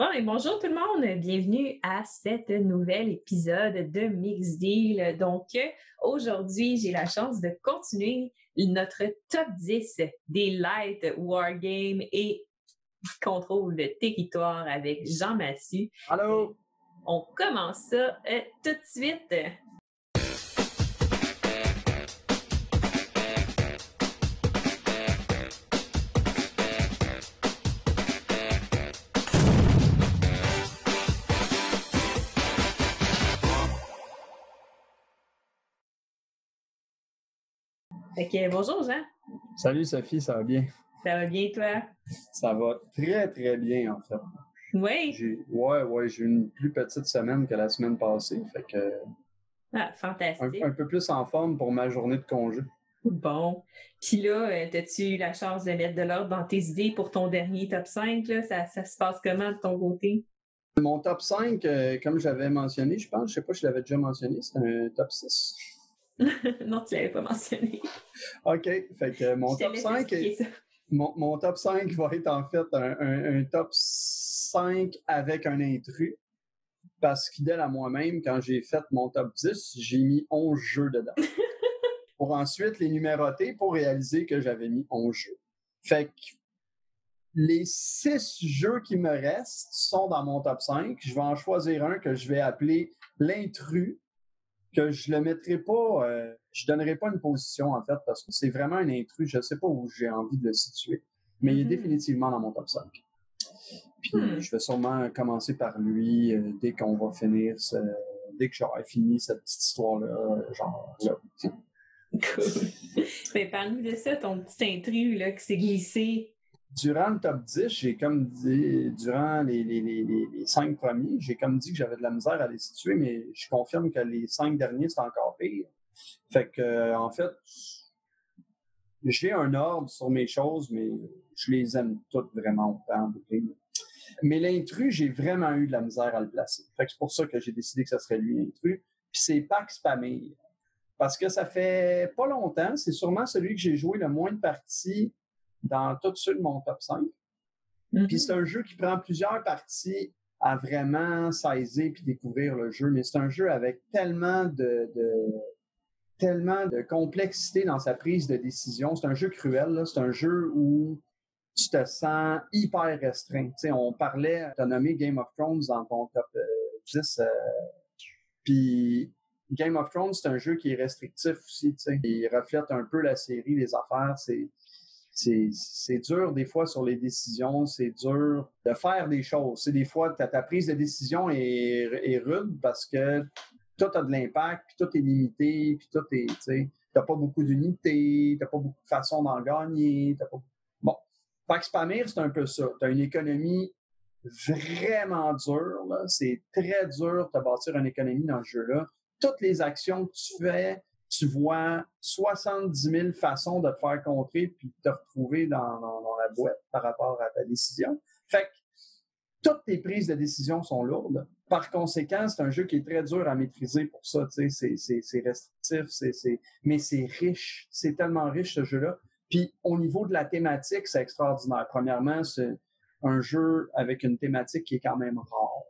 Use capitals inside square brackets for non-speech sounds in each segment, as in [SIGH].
Bon, et bonjour tout le monde. Bienvenue à cet nouvel épisode de Mix Deal. Donc, aujourd'hui, j'ai la chance de continuer notre top 10 des light wargames et contrôle de territoire avec Jean-Mathieu. Allô? On commence ça euh, tout de suite. Que bonjour Jean. Salut Sophie, ça va bien? Ça va bien toi? Ça va très très bien en fait. Oui. Ouais, ouais, j'ai une plus petite semaine que la semaine passée. Fait que. Ah, fantastique. Un, peu plus en forme pour ma journée de congé. Bon. Puis là, euh, as-tu eu la chance de mettre de l'ordre dans tes idées pour ton dernier top 5? Là? Ça, ça se passe comment de ton côté? Mon top 5, euh, comme j'avais mentionné, je pense, je sais pas si je l'avais déjà mentionné, c'est un top 6. [LAUGHS] non, tu l'avais pas mentionné. OK. Fait que mon top 5 mon, mon, top 5 va être en fait un, un, top 5 avec un intrus. Parce fidèle à moi-même, quand j'ai fait mon top 10, j'ai mis 11 jeux dedans. [LAUGHS] pour ensuite les numéroter pour réaliser que j'avais mis 11 jeux. Fait que les 6 jeux qui me restent sont dans mon top 5. Je vais en choisir un que je vais appeler l'intrus que je le mettrai pas, euh, je donnerai pas une position en fait parce que c'est vraiment un intrus. Je sais pas où j'ai envie de le situer, mais il est mm-hmm. définitivement dans mon top 5. Puis hmm. je vais sûrement commencer par lui euh, dès qu'on va finir, ce, dès que j'aurai fini cette petite histoire-là, genre là. Cool. [LAUGHS] Mais parle-nous de ça, ton petit intrus là, qui s'est glissé durant le top 10, j'ai comme dit, durant les, les, les, cinq premiers, j'ai comme dit que j'avais de la misère à les situer, mais je confirme que les cinq derniers, c'est encore pire. Fait que, en fait, j'ai un ordre sur mes choses, mais je les aime toutes vraiment autant. Mais l'intrus, j'ai vraiment eu de la misère à le placer. Fait que c'est pour ça que j'ai décidé que ce serait lui l'intrus. Puis c'est Pax Pamir. Parce que ça fait pas longtemps, c'est sûrement celui que j'ai joué le moins de parties dans tout de mon top 5. Puis mm-hmm. c'est un jeu qui prend plusieurs parties à vraiment saisir puis découvrir le jeu, mais c'est un jeu avec tellement de, tellement de complexité dans sa prise de décision. C'est un jeu cruel, c'est un jeu où tu te sens hyper restreint. on parlait, tu as nommé Game of Thrones dans ton top 10. Euh, puis Game of Thrones, c'est un jeu qui est restrictif aussi. sais, Il reflète un peu la série, les affaires. C'est c'est dur des fois sur les décisions, c'est dur de faire des choses. C'est des fois, ta, ta prise de décision est, est, rude parce que tout a de l'impact, puis tout est limité, puis tout est, tu sais, t'as pas beaucoup d'unités, t'as pas beaucoup de façons d'en gagner, t'as pas... Bon, Pax Pamir, c'est un peu ça. T'as une économie vraiment dure, là. C'est très dur de bâtir une économie dans ce jeu-là. Toutes les actions que tu fais, tu vois 70 000 façons de te faire contrer puis de te retrouver dans, la boîte par rapport à ta décision. Fait que toutes tes prises de décision sont lourdes. Par conséquent, c'est un jeu qui est très dur à maîtriser pour ça. C'est restrictif, c'est, mais c'est riche. C'est tellement riche ce jeu-là. Puis au niveau de la thématique, c'est extraordinaire. Premièrement, c'est un jeu avec une thématique qui est quand même rare.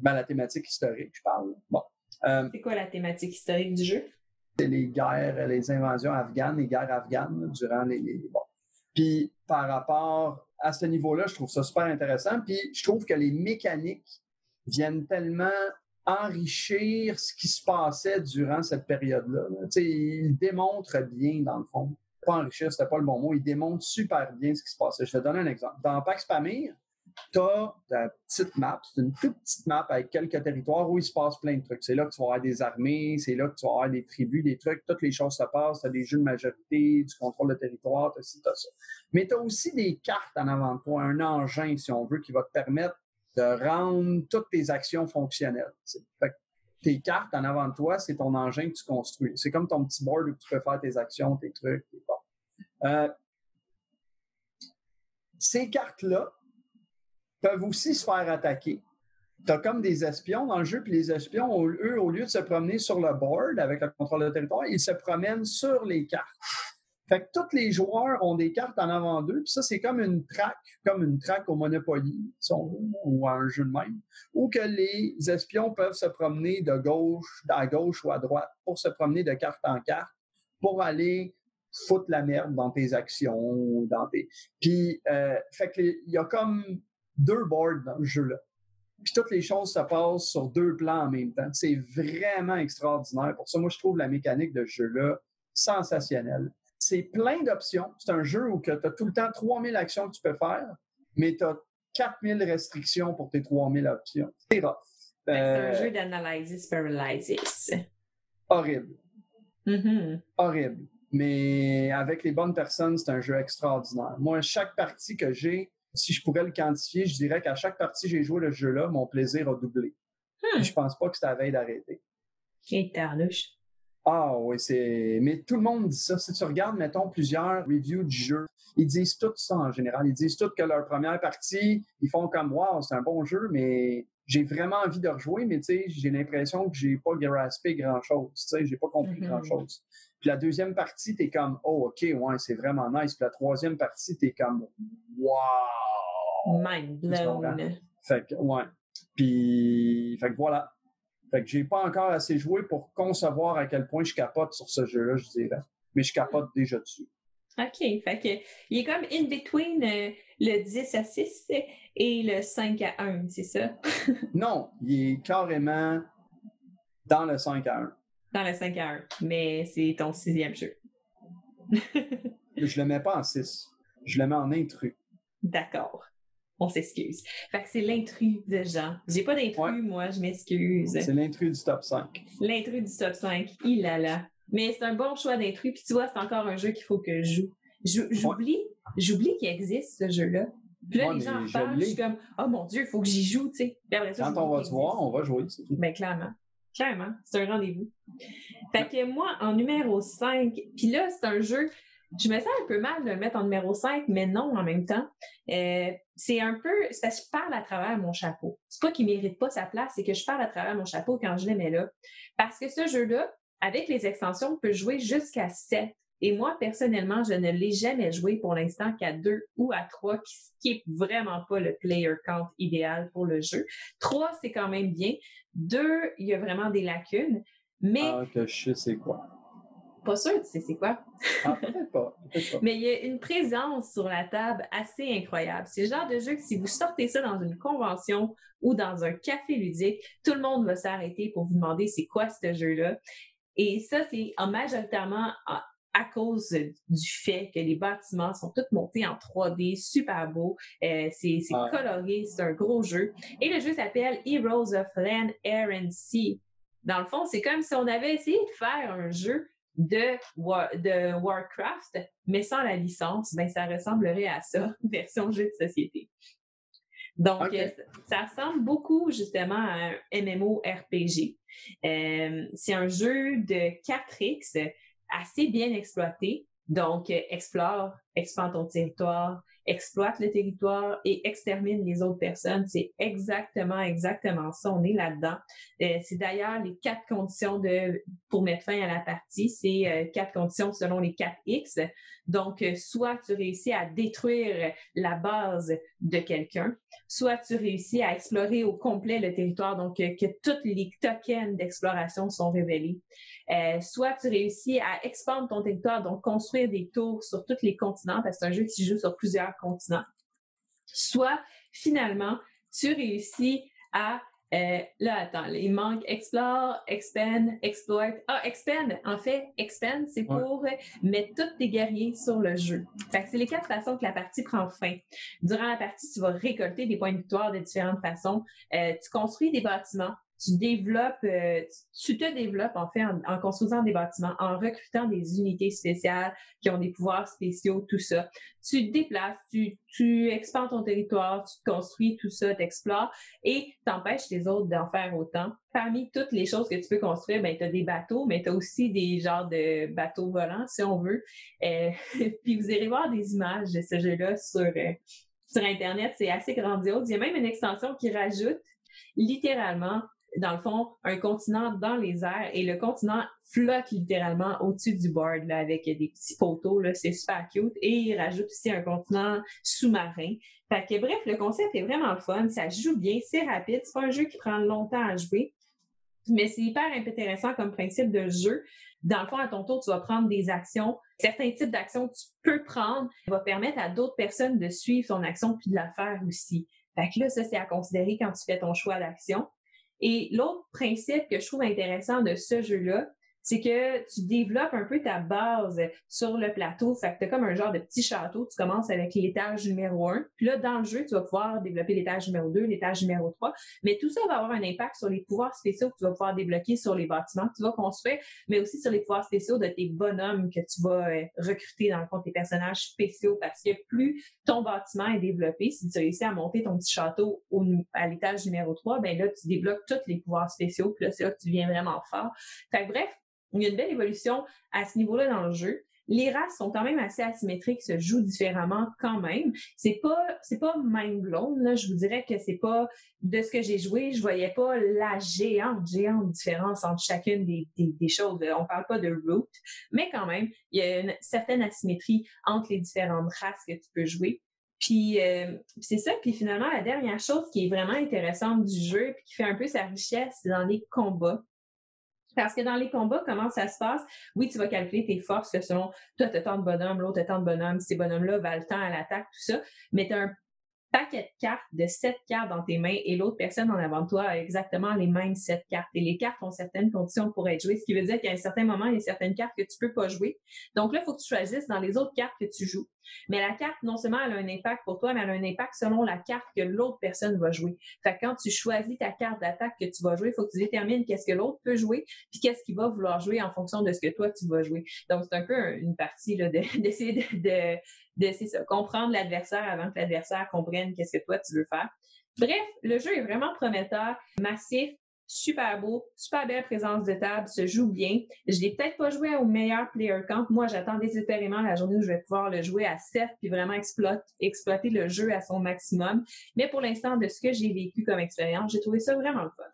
Ben, la thématique historique, je parle. Bon. Euh, c'est quoi la thématique historique du jeu? Les guerres, les invasions afghanes, les guerres afghanes durant les. Puis par rapport à ce niveau-là, je trouve ça super intéressant. Puis je trouve que les mécaniques viennent tellement enrichir ce qui se passait durant cette période-là. Ils démontrent bien, dans le fond. Pas enrichir, c'était pas le bon mot. Ils démontrent super bien ce qui se passait. Je te donner un exemple. Dans Pax Pamir, tu as ta petite map, c'est une toute petite map avec quelques territoires où il se passe plein de trucs. C'est là que tu vas avoir des armées, c'est là que tu vas avoir des tribus, des trucs, toutes les choses se passent, tu as des jeux de majorité, du contrôle de territoire, tu as ça. Mais tu as aussi des cartes en avant de toi, un engin, si on veut, qui va te permettre de rendre toutes tes actions fonctionnelles. Tes cartes en avant de toi, c'est ton engin que tu construis. C'est comme ton petit board où tu peux faire tes actions, tes trucs. Bon. Euh, ces cartes-là, peuvent aussi se faire attaquer. Tu as comme des espions dans le jeu, puis les espions, eux, au lieu de se promener sur le board avec le contrôle de territoire, ils se promènent sur les cartes. Fait que tous les joueurs ont des cartes en avant d'eux, puis ça, c'est comme une traque, comme une traque au Monopoly, ou à un jeu de même, où que les espions peuvent se promener de gauche, à gauche ou à droite, pour se promener de carte en carte, pour aller foutre la merde dans tes actions, dans tes. Puis, euh, fait que il y a comme deux boards dans le jeu-là. Puis toutes les choses se passent sur deux plans en même temps. C'est vraiment extraordinaire. Pour ça, moi, je trouve la mécanique de ce jeu-là sensationnelle. C'est plein d'options. C'est un jeu où tu as tout le temps 3000 actions que tu peux faire, mais tu as 4000 restrictions pour tes 3000 options. C'est rough. c'est un euh, jeu d'analysis paralysis. Horrible. Mm-hmm. Horrible. Mais avec les bonnes personnes, c'est un jeu extraordinaire. Moi, chaque partie que j'ai, si je pourrais le quantifier, je dirais qu'à chaque partie que j'ai joué le jeu-là, mon plaisir a doublé. Hmm. Je pense pas que c'était à veille d'arrêter. Et Ah oui, c'est. Mais tout le monde dit ça. Si tu regardes, mettons, plusieurs reviews du jeu, ils disent tout ça en général. Ils disent tout que leur première partie, ils font comme Wow, c'est un bon jeu, mais j'ai vraiment envie de rejouer, mais tu sais, j'ai l'impression que j'ai pas graspé grand-chose. Tu sais, j'ai pas compris mm-hmm. grand-chose. Puis la deuxième partie, tu es comme, oh, OK, ouais, c'est vraiment nice. Puis la troisième partie, tu es comme, wow! Mind blown. Fait que, ouais. Puis, fait que voilà. Fait que j'ai pas encore assez joué pour concevoir à quel point je capote sur ce jeu-là, je dirais. Mais je capote déjà dessus. OK. Fait que, il est comme in between euh, le 10 à 6 et le 5 à 1, c'est ça? [LAUGHS] non, il est carrément dans le 5 à 1 dans le 5 à 1, mais c'est ton sixième jeu. je le mets pas en 6. Je le mets en intrus. D'accord. On s'excuse. Fait que c'est l'intrus de Jean. J'ai pas d'intrus, moi, je m'excuse. C'est l'intrus du top 5. L'intrus du top 5. Il a là. Mais c'est un bon choix d'intrus. Puis tu vois, c'est encore un jeu qu'il faut que je joue. J'oublie, j'oublie qu'il existe ce jeu-là. Puis là, les gens en parlent, je suis comme, oh mon Dieu, il faut que j'y joue, tu sais. Quand on va te voir, on va jouer. Ben, clairement. Clairement, c'est un rendez-vous. Fait que moi, en numéro 5, puis là, c'est un jeu, je me sens un peu mal de le mettre en numéro 5, mais non en même temps. Euh, c'est un peu, c'est parce que je parle à travers mon chapeau. C'est pas qu'il mérite pas sa place, c'est que je parle à travers mon chapeau quand je le mets là. Parce que ce jeu-là, avec les extensions, on peut jouer jusqu'à 7. Et moi, personnellement, je ne l'ai jamais joué pour l'instant qu'à deux ou à trois, qui n'est vraiment pas le player count idéal pour le jeu. Trois, c'est quand même bien. Deux, il y a vraiment des lacunes. Mais. Ah, que je sais c'est quoi. Pas sûr, tu sais c'est quoi. Ah, peut-être pas. [LAUGHS] Mais il y a une présence sur la table assez incroyable. C'est le genre de jeu que si vous sortez ça dans une convention ou dans un café ludique, tout le monde va s'arrêter pour vous demander c'est quoi ce jeu-là. Et ça, c'est majoritairement à cause du fait que les bâtiments sont tous montés en 3D, super beau. Euh, c'est coloré, c'est un gros jeu. Et le jeu s'appelle Heroes of Land, Air and Sea. Dans le fond, c'est comme si on avait essayé de faire un jeu de, de Warcraft, mais sans la licence. Ben, ça ressemblerait à ça, [LAUGHS] version jeu de société. Donc, euh, ça ressemble beaucoup justement à un MMORPG. Euh, c'est un jeu de 4X assez bien exploité. Donc, euh, explore, expand ton territoire, exploite le territoire et extermine les autres personnes. C'est exactement, exactement ça. On est là-dedans. Euh, c'est d'ailleurs les quatre conditions de pour mettre fin à la partie. C'est euh, quatre conditions selon les quatre X. Donc, euh, soit tu réussis à détruire la base de quelqu'un, soit tu réussis à explorer au complet le territoire, donc que tous les tokens d'exploration sont révélés. soit tu réussis à expandre ton territoire, donc construire des tours sur tous les continents, parce que c'est un jeu qui joue sur plusieurs continents. Soit, finalement, tu réussis à euh, là, attends, il manque explore, expand, exploit. Ah, expand, en fait, expand, c'est pour mettre tous tes guerriers sur le jeu. Fait que c'est les quatre façons que la partie prend fin. Durant la partie, tu vas récolter des points de victoire de différentes façons. Euh, tu construis des bâtiments, tu développes, euh, tu te développes en fait en, construisant des bâtiments, en recrutant des unités spéciales qui ont des pouvoirs spéciaux, tout ça. Tu te déplaces, tu, tu expandes ton territoire, tu te construis tout ça, t'explores et t'empêches les autres d'en faire autant. Parmi toutes les choses que tu peux construire, ben, tu as des bateaux, mais tu as aussi des genres de bateaux volants, si on veut. Euh, [LAUGHS] puis vous irez voir des images de ce jeu-là sur, euh, sur Internet. C'est assez grandiose. Il y a même une extension qui rajoute littéralement dans le fond, un continent dans les airs et le continent flotte littéralement au-dessus du board là, avec des petits poteaux. C'est super cute. Et il rajoute aussi un continent sous-marin. Fait que bref, le concept est vraiment fun. Ça joue bien, c'est rapide. C'est pas un jeu qui prend longtemps à jouer. Mais c'est hyper intéressant comme principe de jeu. Dans le fond, à ton tour, tu vas prendre des actions. Certains types d'actions que tu peux prendre vont permettre à d'autres personnes de suivre ton action puis de la faire aussi. Fait que là, ça, c'est à considérer quand tu fais ton choix d'action. Et l'autre principe que je trouve intéressant de ce jeu-là, c'est que tu développes un peu ta base sur le plateau. Fait que tu as comme un genre de petit château. Tu commences avec l'étage numéro un. Puis là, dans le jeu, tu vas pouvoir développer l'étage numéro 2, l'étage numéro 3. Mais tout ça va avoir un impact sur les pouvoirs spéciaux que tu vas pouvoir débloquer sur les bâtiments que tu vas construire, mais aussi sur les pouvoirs spéciaux de tes bonhommes que tu vas euh, recruter dans le fond tes personnages spéciaux. Parce que plus ton bâtiment est développé, si tu as réussi à monter ton petit château au, à l'étage numéro 3, ben là, tu débloques tous les pouvoirs spéciaux. Puis là, c'est là que tu viens vraiment fort. Fait que bref, il y a une belle évolution à ce niveau-là dans le jeu. Les races sont quand même assez asymétriques, se jouent différemment quand même. C'est pas, c'est pas mind blown, là. Je vous dirais que c'est pas, de ce que j'ai joué, je voyais pas la géante, géante différence entre chacune des, des, choses. On parle pas de route, mais quand même, il y a une certaine asymétrie entre les différentes races que tu peux jouer. Puis euh, c'est ça. Puis finalement, la dernière chose qui est vraiment intéressante du jeu, puis qui fait un peu sa richesse, c'est dans les combats. Parce que dans les combats, comment ça se passe? Oui, tu vas calculer tes forces selon toi, tu tant de bonhommes, l'autre tant de bonhommes, ces bonhommes-là valent tant à l'attaque, tout ça. Mais tu as un paquet de cartes, de sept cartes dans tes mains et l'autre personne en avant de toi a exactement les mêmes sept cartes. Et les cartes ont certaines conditions pour être jouées, ce qui veut dire qu'à un certain moment, il y a certaines cartes que tu peux pas jouer. Donc là, il faut que tu choisisses dans les autres cartes que tu joues. Mais la carte, non seulement elle a un impact pour toi, mais elle a un impact selon la carte que l'autre personne va jouer. Fait quand tu choisis ta carte d'attaque que tu vas jouer, il faut que tu détermines qu'est-ce que l'autre peut jouer, puis qu'est-ce qu'il va vouloir jouer en fonction de ce que toi, tu vas jouer. Donc, c'est un peu une partie [LAUGHS] d'essayer de, de, comprendre l'adversaire avant que l'adversaire comprenne qu'est-ce que toi, tu veux faire. Bref, le jeu est vraiment prometteur, massif, super beau, super belle présence de table, se joue bien. Je l'ai peut-être pas joué au meilleur player camp. Moi, j'attends désespérément la journée où je vais pouvoir le jouer à 7 puis vraiment exploiter, exploiter le jeu à son maximum. Mais pour l'instant, de ce que j'ai vécu comme expérience, j'ai trouvé ça vraiment le fun.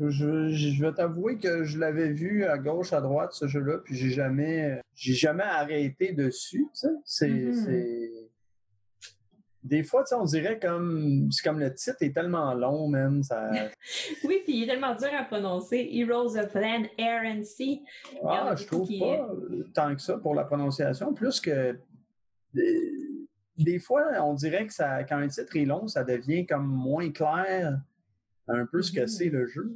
Je, je, vais t'avouer que je l'avais vu à gauche, à droite, ce jeu-là, puis j'ai jamais, j'ai jamais arrêté dessus. C'est, mm-hmm des fois, on dirait comme c'est comme le titre est tellement long, même. Ça... [LAUGHS] oui, puis il est tellement dur à prononcer. Heroes of Land, Air and Sea. Ah, je trouve pas tant que ça pour la prononciation. Plus que des fois, on dirait que ça, quand un titre est long, ça devient comme moins clair un peu ce que mm-hmm. c'est le jeu.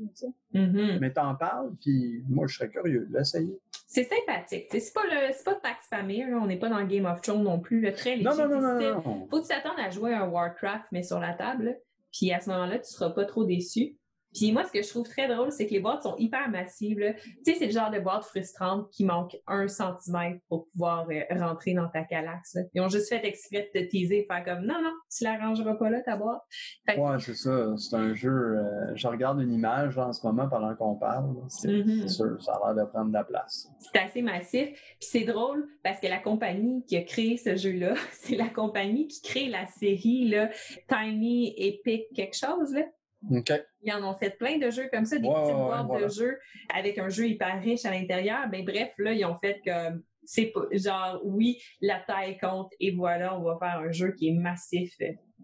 Mm-hmm. Mais t'en parles, puis moi, je serais curieux de l'essayer. C'est sympathique. C'est pas le c'est pas Pax Family, on n'est pas dans Game of Thrones non plus. Le très léger. Non, non, non, non, Faut que tu t'attendes à jouer un Warcraft, mais sur la table. Puis à ce moment-là, tu seras pas trop déçu. Puis moi, ce que je trouve très drôle, c'est que les boîtes sont hyper massives. Tu sais, c'est le genre de boîte frustrante qui manque un centimètre pour pouvoir euh, rentrer dans ta calaxe. Ils ont juste fait exprès de te teaser, faire comme non, non, tu la rangeras pas là, ta boîte. Ouais, c'est ça. C'est un jeu. Euh, je regarde une image en ce moment pendant qu'on parle. C'est mm-hmm. sûr, ça a l'air de prendre de la place. C'est assez massif. Puis c'est drôle parce que la compagnie qui a créé ce jeu-là, [LAUGHS] c'est la compagnie qui crée la série là, Tiny Epic quelque chose. Là. Ils en ont fait plein de jeux comme ça, des petites boîtes de jeux avec un jeu hyper riche à l'intérieur. Ben, bref, là, ils ont fait comme c'est genre oui, la taille compte et voilà, on va faire un jeu qui est massif.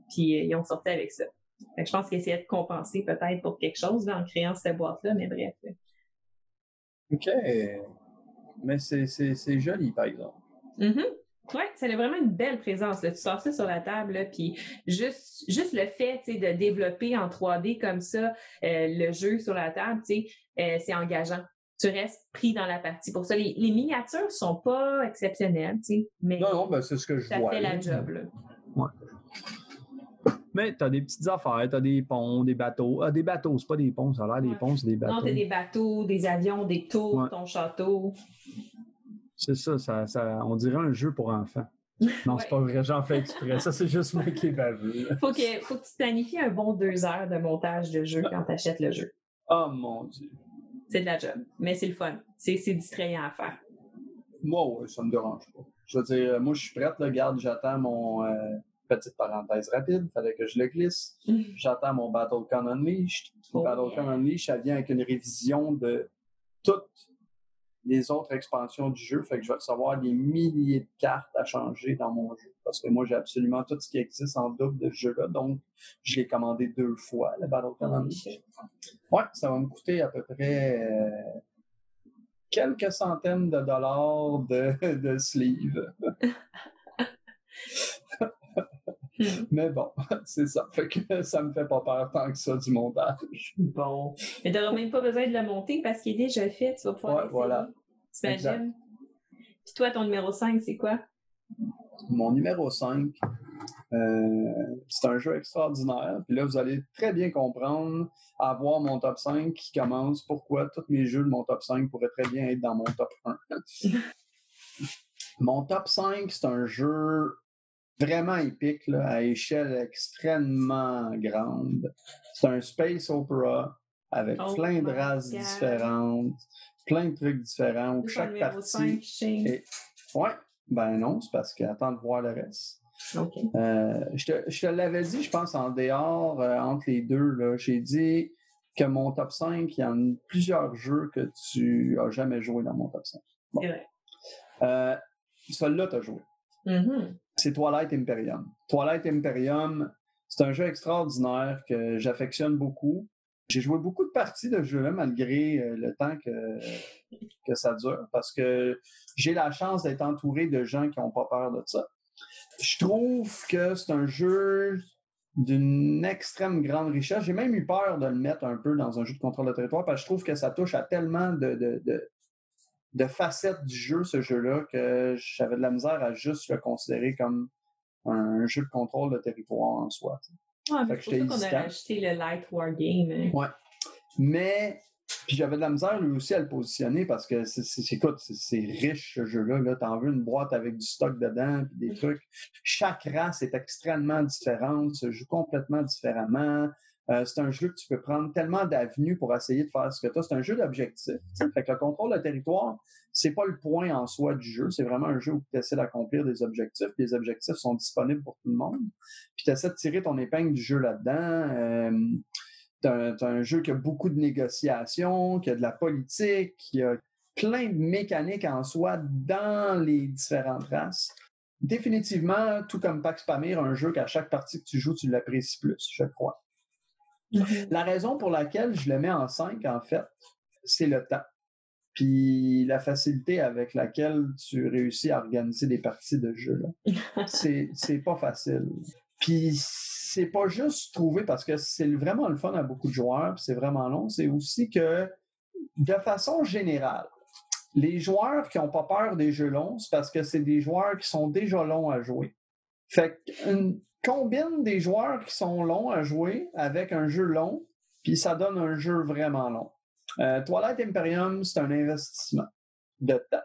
Puis euh, ils ont sorti avec ça. je pense qu'ils essayaient de compenser peut-être pour quelque chose en créant cette boîte-là, mais bref. OK. Mais c'est joli, par exemple. Mm-hmm. Oui, ça a vraiment une belle présence. Tu sors ça sur la table, puis juste, juste le fait de développer en 3D comme ça euh, le jeu sur la table, euh, c'est engageant. Tu restes pris dans la partie. Pour ça, les, les miniatures sont pas exceptionnelles, mais non, non, ben, c'est ce que je ça vois. Fait la job. Là. Ouais. Mais tu as des petites affaires, tu as des ponts, des bateaux. Ah, des bateaux, c'est pas des ponts, ça a l'air des ponts, c'est des bateaux. Non, tu as des bateaux, des avions, des tours, ton château. C'est ça, ça, on dirait un jeu pour enfants. [LAUGHS] Non, c'est pas vrai, j'en fais exprès. Ça, c'est juste moi qui ai vu. Faut que, faut que tu planifies un bon deux heures de montage de jeu quand tu achètes le jeu. Oh mon Dieu. C'est de la job, mais c'est le fun. C'est distrayant à faire. Moi, oui, ça me dérange pas. Je veux dire, moi, je suis prête, là, garde, j'attends mon, euh, Petite parenthèse rapide, il fallait que je le glisse. [LAUGHS] J'attends mon BattleCon Unleashed. Oh, BattleCon yeah. Unleashed, ça vient avec une révision de toutes les autres expansions du jeu. Fait que je vais recevoir des milliers de cartes à changer dans mon jeu. Parce que moi, j'ai absolument tout ce qui existe en double de ce jeu-là. Donc, je l'ai commandé deux fois, le Unleashed. shit. Ouais, ça va me coûter à peu près euh, quelques centaines de dollars de, [LAUGHS] de sleeve. Hmm. [LAUGHS] Mais bon, c'est ça. Fait que [LAUGHS] ça me fait pas peur tant que ça du montage. Bon. Mais t'auras même pas besoin de le monter parce qu'il est déjà fait. Tu vas pouvoir Ouais, l'essayer. voilà. T'imagines? Puis toi, ton numéro 5, c'est quoi? Mon numéro 5, euh, c'est un jeu extraordinaire. Puis là, vous allez très bien comprendre à voir mon top 5 qui commence pourquoi tous mes jeux de mon top 5 pourraient très bien être dans mon top 1. [LAUGHS] mon top 5, c'est un jeu vraiment épique là, à échelle extrêmement grande. C'est un space opera avec Oh plein de races God. différentes, plein de trucs différents où chaque partie 5, Shane. est- Ouais, ben non, c'est parce qu'attends de voir le reste. OK. Euh, je te, je te l'avais dit, je pense, en dehors, euh, entre les deux, là, j'ai dit que mon top 5, il y en a plusieurs jeux que tu as jamais joué dans mon top 5. Bon. C'est vrai. Euh, Celui-là, tu as joué. Mhm. C'est Twilight Imperium. Twilight Imperium, c'est un jeu extraordinaire que j'affectionne beaucoup. J'ai joué beaucoup de parties de jeu-là malgré euh, le temps que, que ça dure parce que j'ai la chance d'être entouré de gens qui n'ont pas peur de ça. Je trouve que c'est un jeu d'une extrême grande richesse. J'ai même eu peur de le mettre un peu dans un jeu de contrôle de territoire parce que je trouve que ça touche à tellement de, facettes du jeu, ce jeu-là, que j'avais de la misère à juste le considérer comme un jeu de contrôle de territoire en soi. Ouais, mais c'est pour ça qu'on a hésitant. acheté le Light War Game. hein. Ouais. Mais puis j'avais de la misère lui aussi à le positionner parce que c'est, c'est- écoute, c'est, c'est riche ce jeu-là. Là. T'en veux une boîte avec du stock dedans, puis des trucs. Chaque race est extrêmement différente, se joue complètement différemment. Euh, c'est un jeu que tu peux prendre tellement d'avenues pour essayer de faire ce que tu as. C'est un jeu d'objectifs. tu sais. Fait que le contrôle de territoire, c'est pas le point en soi du jeu. C'est vraiment un jeu où tu essaies d'accomplir des objectifs. Puis les objectifs sont disponibles pour tout le monde. Puis tu essaies de tirer ton épingle du jeu là-dedans. Euh, T'as un, jeu qui a beaucoup de négociations, qui a de la politique, qui a plein de mécaniques en soi dans les différentes races. Définitivement, tout comme Pax Pamir, un jeu qu'à chaque partie que tu joues, tu l'apprécies plus, je crois. Mhm. La raison pour laquelle je le mets en 5, en fait, c'est le temps. Puis la facilité avec laquelle tu réussis à organiser des parties de jeu. [LAUGHS] C'est, c'est pas facile. Puis c'est pas juste trouver parce que c'est vraiment le fun à beaucoup de joueurs, puis c'est vraiment long. C'est aussi que, de façon générale, les joueurs qui n'ont pas peur des jeux longs, c'est parce que c'est des joueurs qui sont déjà longs à jouer. Fait qu'une combine des joueurs qui sont longs à jouer avec un jeu long, puis ça donne un jeu vraiment long. Euh, Twilight Imperium, c'est un investissement de temps.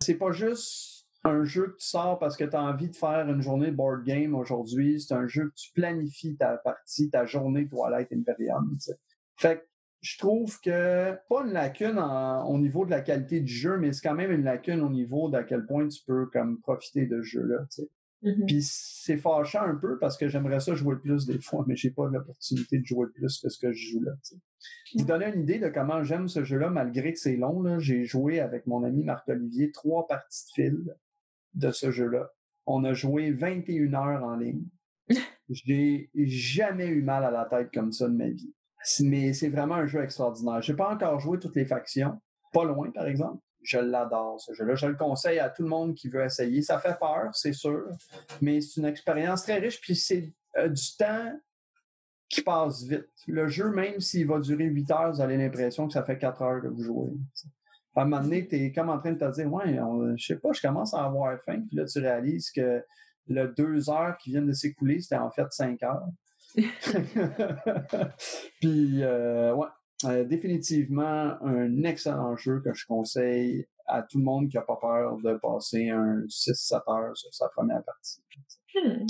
C'est pas juste un jeu que tu sors parce que tu as envie de faire une journée board game aujourd'hui. C'est un jeu que tu planifies ta partie, ta journée Twilight Imperium. tu sais. Fait que je trouve que pas une lacune au niveau de la qualité du jeu, mais c'est quand même une lacune au niveau d'à quel point tu peux comme profiter de ce jeu-là. Mhm. Puis c'est fâchant un peu parce que j'aimerais ça jouer plus des fois, mais j'ai pas l'opportunité de jouer plus que ce que je joue là. tu sais. Vous donner une idée de comment j'aime ce jeu-là, malgré que c'est long. J'ai joué avec mon ami Marc-Olivier trois parties de fil de ce jeu-là. On a joué 21 heures en ligne. [LAUGHS] J'ai jamais eu mal à la tête comme ça de ma vie. Mais c'est vraiment un jeu extraordinaire. J'ai pas encore joué toutes les factions. Pas loin, par exemple. Je l'adore, ce jeu-là. Je le conseille à tout le monde qui veut essayer. Ça fait peur, c'est sûr, mais c'est une expérience très riche. Puis c'est euh, du temps qui passe vite. Le jeu, même s'il va durer 8 heures, vous avez l'impression que ça fait 4 heures que vous jouez. t'sais. À un moment donné, tu es comme en train de te dire Ouais, on- je sais pas, je commence à avoir faim. Puis là, tu réalises que le 2 heures qui viennent de s'écouler, c'était en fait 5 heures. [LAUGHS] [LAUGHS] Puis, euh, ouais, euh, définitivement un excellent jeu que je conseille à tout le monde qui n'a pas peur de passer un 6-7 heures sur sa première partie. Hmm.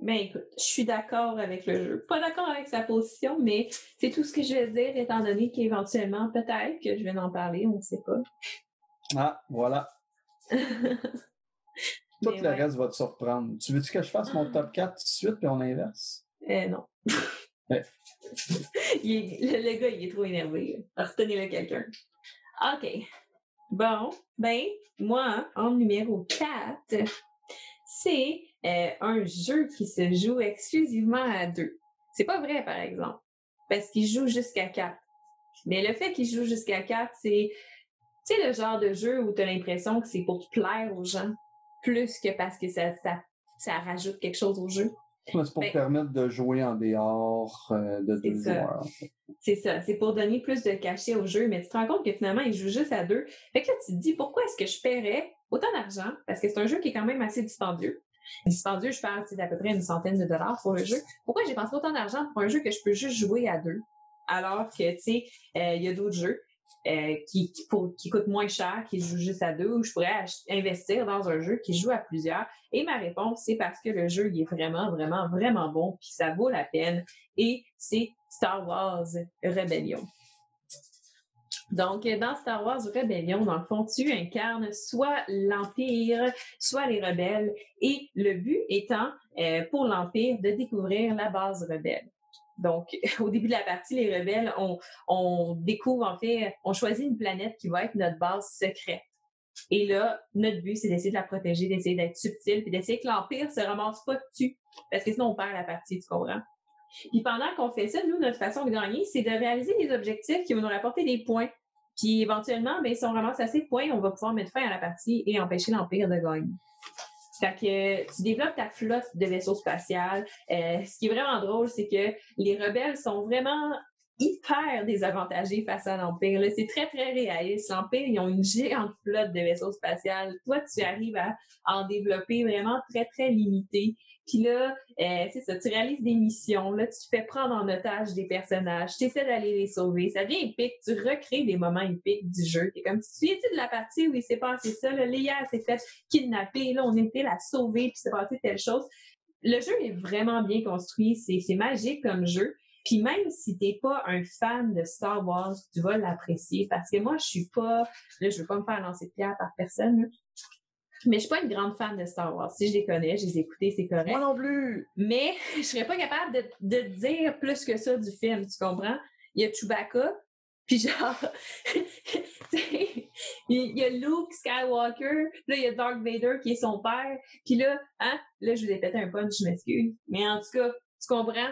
Ben écoute, je suis d'accord avec le jeu. Pas d'accord avec sa position, mais c'est tout ce que je vais dire, étant donné qu'éventuellement, peut-être que je vais en parler, on ne sait pas. Ah, voilà. [LAUGHS] Tout Mais le ouais. reste va te surprendre. Tu veux-tu que je fasse mon Ah. top 4 tout de suite puis on inverse? Euh, non. [LAUGHS] Le, gars, il est trop énervé. Retenez-le quelqu'un. OK. Bon, ben, moi, en numéro 4, c'est euh, un jeu qui se joue exclusivement à deux. C'est pas vrai, par exemple, parce qu'il joue jusqu'à 4. Mais le fait qu'il joue jusqu'à 4, c'est, le genre de jeu où tu as l'impression que c'est pour plaire aux gens, plus que parce que ça, ça, ça rajoute quelque chose au jeu. C'est pour Ben- permettre de jouer en dehors euh, de deux ça. joueurs. C'est ça, c'est pour donner plus de cachet au jeu, mais tu te rends compte que finalement, il joue juste à deux. Fait que là, tu te dis, pourquoi est-ce que je paierais autant d'argent? Parce que c'est un jeu qui est quand même assez dispendieux. Dispendieux, je parle d'à peu près une centaine de dollars pour le jeu. Pourquoi j'ai pensé autant d'argent pour un jeu que je peux juste jouer à deux? Alors que, tu sais, euh, il y a d'autres jeux euh, qui, coûtent moins cher, qui jouent juste à deux, ou je pourrais investir dans un jeu qui joue à plusieurs. Et ma réponse, c'est parce que le jeu, est vraiment, vraiment, vraiment bon, puis ça vaut la peine. Et c'est Star Wars Rebellion. Donc, dans Star Wars Rebellion, dans le fond, tu incarnes soit l'Empire, soit les rebelles, et le but étant, euh, pour l'Empire, de découvrir la base rebelle. Donc, [LAUGHS] au début de la partie, les rebelles, on, on découvre, en fait, on choisit une planète qui va être notre base secrète. Et là, notre but, c'est d'essayer de la protéger, d'essayer d'être subtil, puis d'essayer que l'Empire se ramasse pas dessus. Parce que sinon, on perd la partie, tu comprends? Puis pendant qu'on fait ça, nous, notre façon de gagner, c'est de réaliser des objectifs qui vont nous rapporter des points. Puis éventuellement, ben, si on ramasse assez de points, on va pouvoir mettre fin à la partie et empêcher l'Empire de gagner. Fait que tu développes ta flotte de vaisseaux spatials. Euh, ce qui est vraiment drôle, c'est que les rebelles sont vraiment hyper désavantagés face à l'Empire. C'est très, très réaliste. L'Empire, ils ont une géante flotte de vaisseaux spatials. Toi, tu arrives à en développer vraiment très, très limité. Puis là, euh, c'est ça, tu réalises des missions, là, tu te fais prendre en otage des personnages, tu essaies d'aller les sauver, ça devient épique, tu recrées des moments épiques du jeu. T'es comme, tu te souviens-tu de la partie où il s'est passé ça, là, Léa s'est fait kidnapper, là, on était la sauver, puis s'est passé telle chose. Le jeu est vraiment bien construit, c'est magique comme jeu. Puis même si t'es pas un fan de Star Wars, tu vas l'apprécier parce que moi, je suis pas, là, je veux pas me faire lancer de pierre par personne. Mais je suis pas une grande fan de Star Wars. Si je les connais, je les ai écoutés, c'est correct. Moi non plus! Mais [LAUGHS] je serais pas capable de, de dire plus que ça du film, tu comprends? Il y a Chewbacca, puis genre, [LAUGHS] il y a Luke Skywalker, là, il y a Dark Vader qui est son père, puis là, hein, là, je vous ai pété un punch, je m'excuse. Mais en tout cas, tu comprends?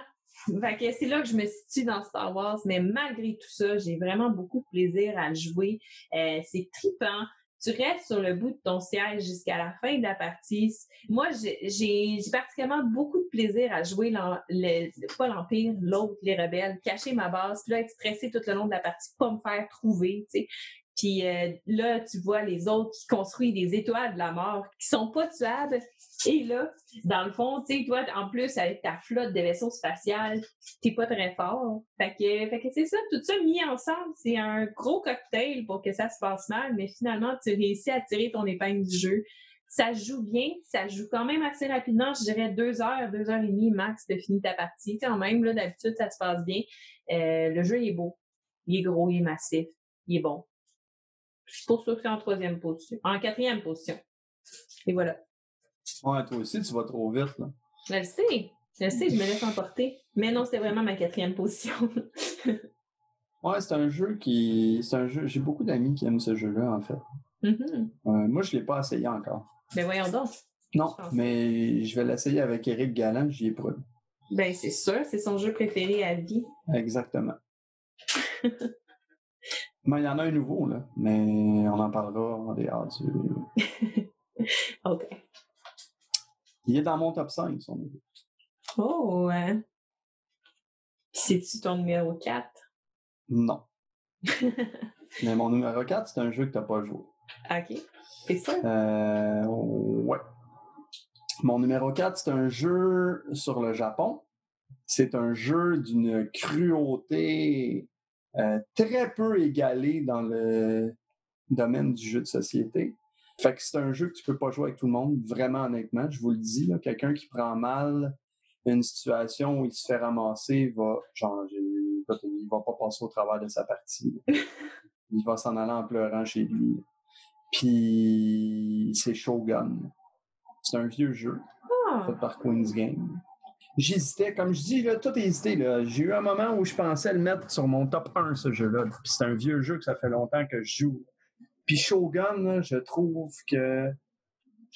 Fait que c'est là que je me situe dans Star Wars, mais malgré tout ça, j'ai vraiment beaucoup de plaisir à le jouer. Euh, c'est trippant. Tu restes sur le bout de ton siège jusqu'à la fin de la partie. Moi, j'ai particulièrement beaucoup de plaisir à jouer le, pas l'Empire, l'autre, les rebelles, cacher ma base, puis là, être stressé tout le long de la partie, pas me faire trouver, tu sais. Puis euh, là, tu vois les autres qui construisent des étoiles de la mort qui sont pas tuables. Et là, dans le fond, tu sais, toi, en plus, avec ta flotte de vaisseaux spatials, t'es pas très fort. Fait que, fait que c'est ça, tout ça mis ensemble, c'est un gros cocktail pour que ça se passe mal, mais finalement, tu réussis à tirer ton épingle du jeu. Ça joue bien, ça joue quand même assez rapidement, je dirais deux heures, deux heures et demie max de finir ta partie. Quand même, là, d'habitude, ça se passe bien. Euh, le jeu il est beau, il est gros, il est massif, il est bon. C'est pour ça que c'est en troisième position, en quatrième position. Et voilà. Ouais, toi aussi, tu vas trop vite, là. Je le sais, je le sais, je me laisse emporter. Mais non, c'était vraiment ma quatrième position. [LAUGHS] Ouais, c'est un jeu qui. C'est un jeu. J'ai beaucoup d'amis qui aiment ce jeu-là, en fait. Mhm. Euh, moi, je l'ai pas essayé encore. Ben voyons donc. Non, Je mais je vais l'essayer avec Eric Galland, j'y ai pas. Ben c'est sûr, c'est son jeu préféré à vie. Exactement. [LAUGHS] Mais il y en a un nouveau, là. Mais on en parlera en dehors du. OK. Il est dans mon top 5, son nouveau. Oh, hein. C'est-tu ton numéro 4? Non. [LAUGHS] Mais mon numéro 4, c'est un jeu que tu n'as pas joué. OK. C'est ça? Euh, ouais. Mon numéro 4, c'est un jeu sur le Japon. C'est un jeu d'une cruauté euh, très peu égalée dans le domaine du jeu de société. Fait que c'est un jeu que tu peux pas jouer avec tout le monde, vraiment honnêtement, je vous le dis. Quelqu'un qui prend mal une situation où il se fait ramasser va changer. Il va pas passer au travers de sa partie. Il va s'en aller en pleurant chez lui. Puis c'est Shogun. C'est un vieux jeu Ah. fait par Queen's Game. J'hésitais, comme je dis, là, tout hésité. J'ai eu un moment où je pensais le mettre sur mon top 1, ce jeu-là. Puis c'est un vieux jeu que ça fait longtemps que je joue. Puis Shogun, je trouve que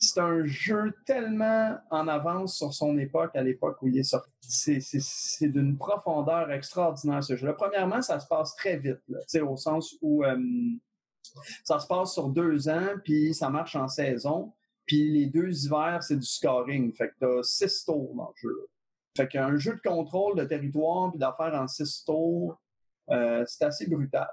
c'est un jeu tellement en avance sur son époque, à l'époque où il est sorti. C'est, d'une profondeur extraordinaire, ce jeu-là. Premièrement, ça se passe très vite, là, au sens où euh, ça se passe sur deux ans, puis ça marche en saison. Puis les deux hivers, c'est du scoring. Fait que t'as six tours dans le jeu. Fait qu'un jeu de contrôle de territoire puis d'affaires en six tours, euh, c'est assez brutal.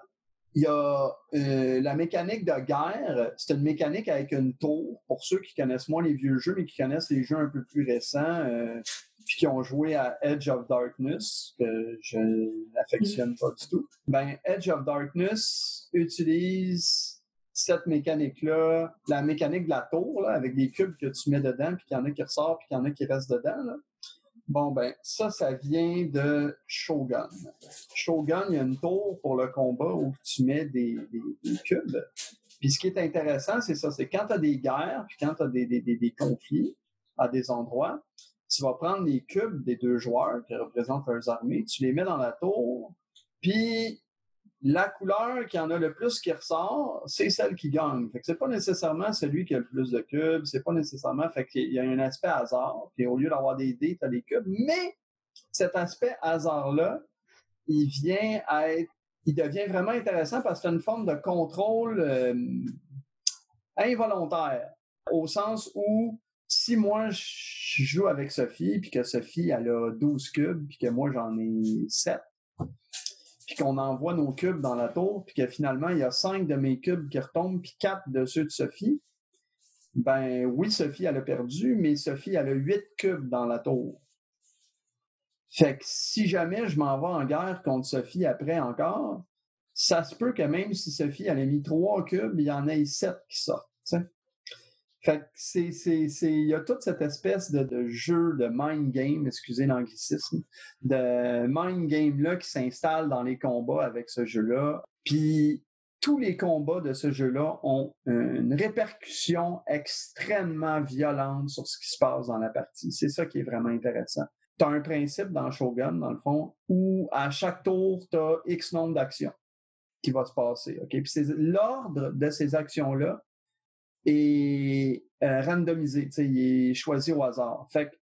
Il y a euh, la mécanique de guerre. C'est une mécanique avec une tour. Pour ceux qui connaissent moins les vieux jeux, mais qui connaissent les jeux un peu plus récents, euh, puis qui ont joué à Edge of Darkness, que je n'affectionne pas du tout. Ben, Edge of Darkness utilise cette mécanique-là, la mécanique de la tour, là, avec des cubes que tu mets dedans, puis qu'il y en a qui ressortent, puis qu'il y en a qui restent dedans. Bon, ben, ça, ça vient de Shogun. Shogun, il y a une tour pour le combat où tu mets des, cubes. Puis ce qui est intéressant, c'est ça, c'est quand tu as des guerres, puis quand tu as des, des conflits à des endroits, tu vas prendre les cubes des deux joueurs qui représentent leurs armées, tu les mets dans la tour, puis la couleur qui en a le plus qui ressort, c'est celle qui gagne. Fait que c'est pas nécessairement celui qui a le plus de cubes, c'est pas nécessairement, fait qu'il y a un aspect hasard, puis au lieu d'avoir des dés, as des cubes, mais cet aspect hasard-là, il vient être, il devient vraiment intéressant parce que c'est une forme de contrôle euh, involontaire, au sens où si moi je joue avec Sophie, puis que Sophie elle a 12 cubes, puis que moi j'en ai 7, puis qu'on envoie nos cubes dans la tour, puis que finalement, il y a cinq de mes cubes qui retombent, puis quatre de ceux de Sophie, ben oui, Sophie, elle a perdu, mais Sophie, elle a huit cubes dans la tour. Fait que si jamais je m'en vais en guerre contre Sophie après encore, ça se peut que même si Sophie, elle a mis trois cubes, il y en ait sept qui sortent. Fait il y a toute cette espèce de, jeu de mind game, excusez l'anglicisme, de mind game-là qui s'installe dans les combats avec ce jeu-là. Puis tous les combats de ce jeu-là ont une répercussion extrêmement violente sur ce qui se passe dans la partie. C'est ça qui est vraiment intéressant. Tu as un principe dans Shogun, dans le fond, où à chaque tour, tu as X nombre d'actions qui va se passer. Puis c'est l'ordre de ces actions-là est euh, randomisé, il est choisi au hasard. Fait que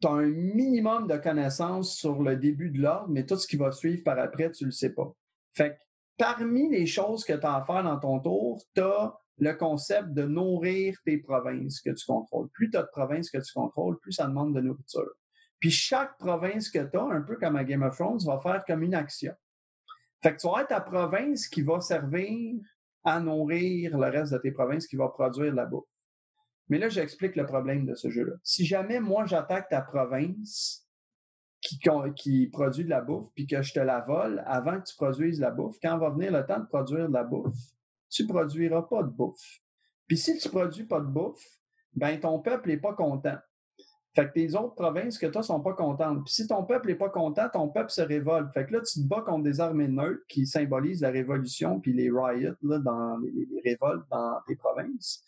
tu as un minimum de connaissances sur le début de l'ordre, mais tout ce qui va suivre par après, tu le sais pas. Fait que parmi les choses que tu as à faire dans ton tour, tu as le concept de nourrir tes provinces que tu contrôles. Plus tu as de provinces que tu contrôles, plus ça demande de nourriture. Puis chaque province que tu as, un peu comme à Game of Thrones, va faire comme une action. Fait que tu vas avoir ta province qui va servir à nourrir le reste de tes provinces qui va produire de la bouffe. Mais là, j'explique le problème de ce jeu-là. Si jamais moi, j'attaque ta province qui, qui produit de la bouffe, puis que je te la vole avant que tu produises la bouffe, quand va venir le temps de produire de la bouffe, tu produiras pas de bouffe. Puis si tu produis pas de bouffe, ben ton peuple n'est pas content. Fait que tes autres provinces que as sont pas contentes. Puis si ton peuple n'est pas content, ton peuple se révolte. Fait que là, tu te bats contre des armées neutres qui symbolisent la révolution puis les riots là, dans les, révoltes dans tes provinces.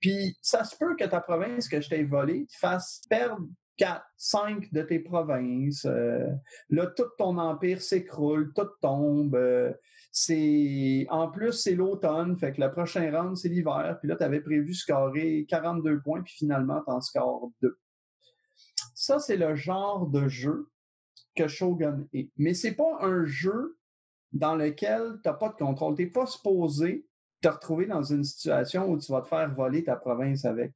Puis ça se peut que ta province que je t'ai volée fasse perdre quatre, cinq de tes provinces. Euh, là, tout ton empire s'écroule, tout tombe. Euh, c'est en plus c'est l'automne, fait que le prochain round c'est l'hiver. Puis là, tu avais prévu scorer 42 points, puis finalement tu en scores 2. Ça, c'est le genre de jeu que Shogun est. Mais c'est pas un jeu dans lequel tu n'as pas de contrôle. Tu n'es pas supposé te retrouver dans une situation où tu vas te faire voler ta province avec,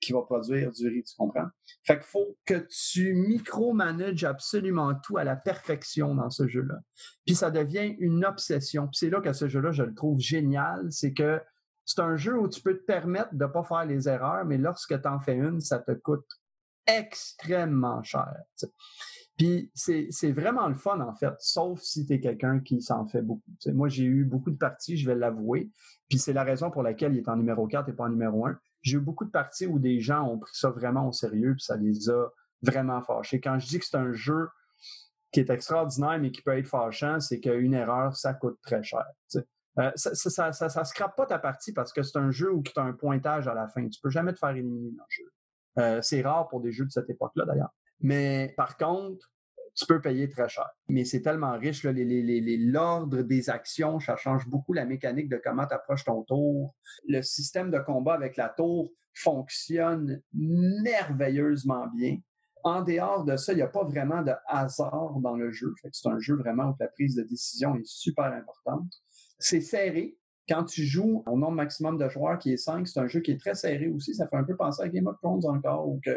qui va produire du riz, tu comprends? Fait qu'il faut que tu micromanages absolument tout à la perfection dans ce jeu-là. Puis ça devient une obsession. Puis c'est là que ce jeu-là, je le trouve génial, c'est que c'est un jeu où tu peux te permettre de ne pas faire les erreurs, mais lorsque tu en fais une, ça te coûte extrêmement cher. Puis c'est vraiment le fun, en fait, sauf si tu es quelqu'un qui s'en fait beaucoup. Moi, j'ai eu beaucoup de parties, je vais l'avouer, puis c'est la raison pour laquelle il est en numéro 4 et pas en numéro 1. J'ai eu beaucoup de parties où des gens ont pris ça vraiment au sérieux, puis ça les a vraiment fâchés. Quand je dis que c'est un jeu qui est extraordinaire, mais qui peut être fâchant, c'est qu'une erreur, ça coûte très cher. Euh, ça, ça, ça, ça, ça scrape pas ta partie parce que c'est un jeu où tu as un pointage à la fin. Tu peux jamais te faire éliminer dans le jeu. Euh, c'est rare pour des jeux de cette époque-là, d'ailleurs. Mais par contre, tu peux payer très cher. Mais c'est tellement riche, l'ordre les, des actions, ça change beaucoup la mécanique de comment tu approches ton tour. Le système de combat avec la tour fonctionne merveilleusement bien. En dehors de ça, il n'y a pas vraiment de hasard dans le jeu. C'est un jeu vraiment où la prise de décision est super importante. C'est serré, quand tu joues au nombre maximum de joueurs qui est 5, c'est un jeu qui est très serré aussi. Ça fait un peu penser à Game of Thrones encore, où tu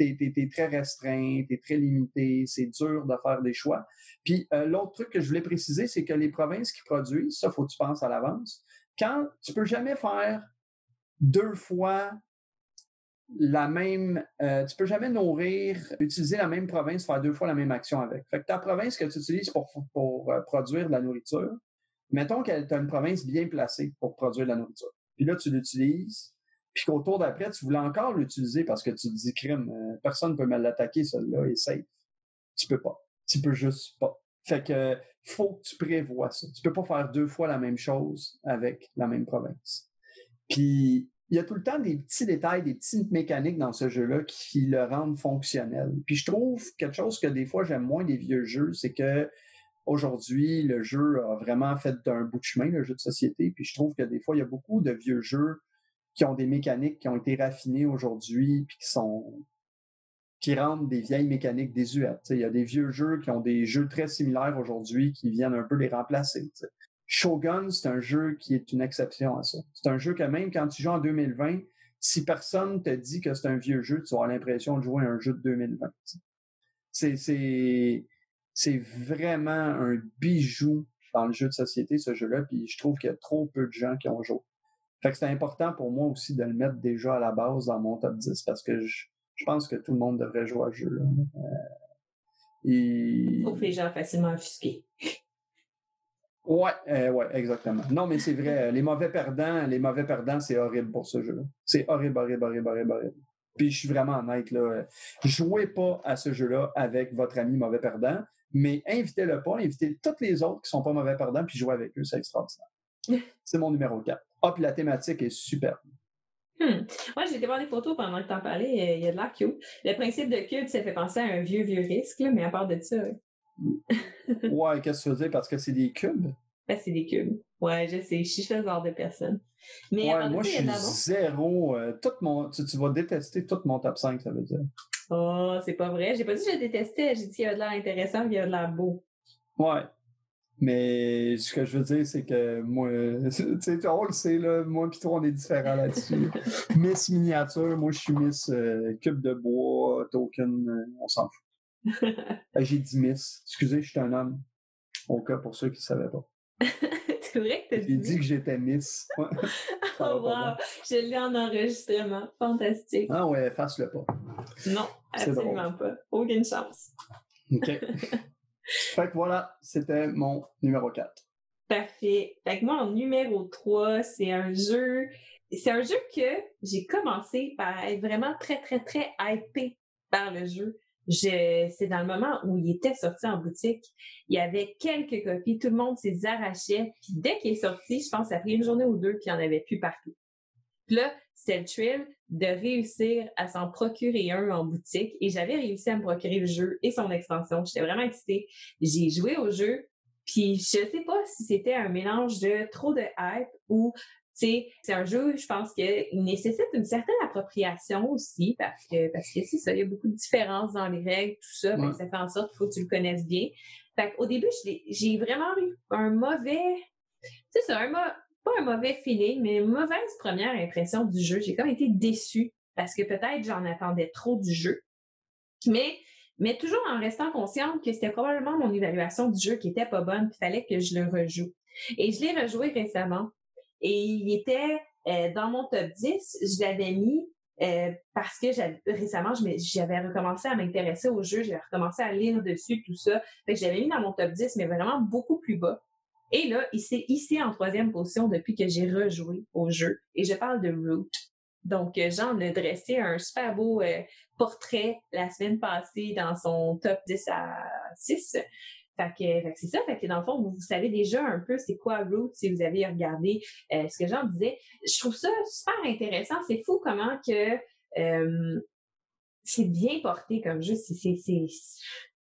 es, très restreint, tu es très limité, c'est dur de faire des choix. Puis euh, l'autre truc que je voulais préciser, c'est que les provinces qui produisent, ça, faut que tu penses à l'avance. Quand tu peux jamais faire deux fois la même, euh, tu peux jamais nourrir, utiliser la même province, faire deux fois la même action avec. Fait que ta province que tu utilises pour, pour euh, produire de la nourriture, Mettons que tu as une province bien placée pour produire de la nourriture. Puis là, tu l'utilises. Puis qu'au tour d'après, tu voulais encore l'utiliser parce que tu te dis, crime, euh, personne ne peut me l'attaquer, celui-là est safe. Tu peux pas. Tu peux juste pas. Fait que faut que tu prévois ça. Tu peux pas faire deux fois la même chose avec la même province. Puis il y a tout le temps des petits détails, des petites mécaniques dans ce jeu-là qui le rendent fonctionnel. Puis je trouve quelque chose que des fois j'aime moins des vieux jeux, c'est que Aujourd'hui, le jeu a vraiment fait d'un bout de chemin, le jeu de société. Puis je trouve que des fois, il y a beaucoup de vieux jeux qui ont des mécaniques qui ont été raffinées aujourd'hui, puis qui sont qui rendent des vieilles mécaniques désuètes. il y a des vieux jeux qui ont des jeux très similaires aujourd'hui qui viennent un peu les remplacer. Shogun, c'est un jeu qui est une exception à ça. C'est un jeu que même quand tu joues en 2020, si personne te dit que c'est un vieux jeu, tu avoir l'impression de jouer à un jeu de 2020. C'est c'est vraiment un bijou dans le jeu de société, ce jeu-là, puis je trouve qu'il y a trop peu de gens qui ont joué. Fait que c'est important pour moi aussi de le mettre déjà à la base dans mon top 10 parce que je, pense que tout le monde devrait jouer à ce jeu-là. Euh, et... Sauf les gens facilement offusqués. Ouais, euh, ouais, exactement. Non, mais c'est vrai, les mauvais perdants, les mauvais perdants, c'est horrible pour ce jeu-là. C'est horrible, horrible, horrible, horrible, horrible. Puis je suis vraiment honnête, là. Jouez pas à ce jeu-là avec votre ami mauvais perdant mais invitez-le pas, invitez tous les autres qui sont pas mauvais perdants, puis jouez avec eux, c'est extraordinaire. [LAUGHS] c'est mon numéro 4. Ah, puis la thématique est superbe. Hmm. Moi, j'ai été voir des photos pendant que tu en parlais, il y a de l'air cute. Le principe de cube, ça fait penser à un vieux, vieux risque, mais à part de ça. ouais, [LAUGHS] qu'est-ce que tu veux Parce que c'est des cubes? Ben, c'est des cubes. Ouais, je sais, je suis ce genre de personne. Mais ouais, moi, je suis zéro. Euh, tout mon, tu, tu, vas détester tout mon top 5, ça veut dire. Oh, c'est pas vrai. J'ai pas dit que je détestais. J'ai dit qu'il y a de l'air intéressant, qu'il y a de l'air beau. Ouais. Mais ce que je veux dire, c'est que moi, [LAUGHS] tu sais, on le sait, là, moi et toi, on est différents là-dessus. [LAUGHS] Miss miniature, moi, je suis Miss euh, cube de bois, token, euh, on s'en fout. [LAUGHS] J'ai dit Miss. Excusez, je suis un homme. Au cas pour ceux qui ne savaient pas. c'est vrai que t'as dit. J'ai dit que j'étais Miss. Oh wow! Je l'ai en enregistrement. Fantastique. Ah ouais, fasse-le pas. Non, absolument pas. Aucune chance. OK. [LAUGHS] fait que voilà, c'était mon numéro 4. Parfait. Fait que moi, en numéro 3, c'est un jeu. C'est un jeu que j'ai commencé par être vraiment très, très, très hypé par le jeu c'est dans le moment où il était sorti en boutique, il y avait quelques copies, tout le monde s'est arrachait. Puis dès qu'il est sorti, je pense ça a une journée ou deux, puis il n'y en avait plus partout. Puis là, c'était le thrill de réussir à s'en procurer un en boutique. Et j'avais réussi à me procurer le jeu et son extension. J'étais vraiment excitée. J'ai joué au jeu, puis je sais pas si c'était un mélange de trop de hype ou c'est un jeu, je pense qu'il nécessite une certaine appropriation aussi parce que parce que c'est ça, il y a beaucoup de différences dans les règles, tout ça, ça fait en sorte qu'il faut que tu le connaisses bien. Fait au début, j'ai vraiment eu un mauvais, c'est ça, un pas un mauvais feeling, mais une mauvaise première impression du jeu. J'ai comme été déçue parce que peut-être j'en attendais trop du jeu. Mais mais toujours en restant consciente que c'était probablement mon évaluation du jeu qui était pas bonne, il fallait que je le rejoue. Et je l'ai rejoué récemment. Et il était euh, dans mon top 10, je l'avais mis euh, parce que récemment, j'avais recommencé à m'intéresser au jeu, j'avais recommencé à lire dessus, tout ça. Fait que j'avais mis dans mon top 10, mais vraiment beaucoup plus bas. Et là, il s'est hissé en troisième position depuis que j'ai rejoué au jeu. Et je parle de Root. Donc, euh, Jean a dressé un super beau portrait la semaine passée dans son top 10 à 6. Fait que, c'est ça. Fait que dans le fond, vous, savez déjà un peu c'est quoi Root si vous avez regardé euh, ce que j'en disais. Je trouve ça super intéressant. C'est fou comment que euh, c'est bien porté comme jeu. C'est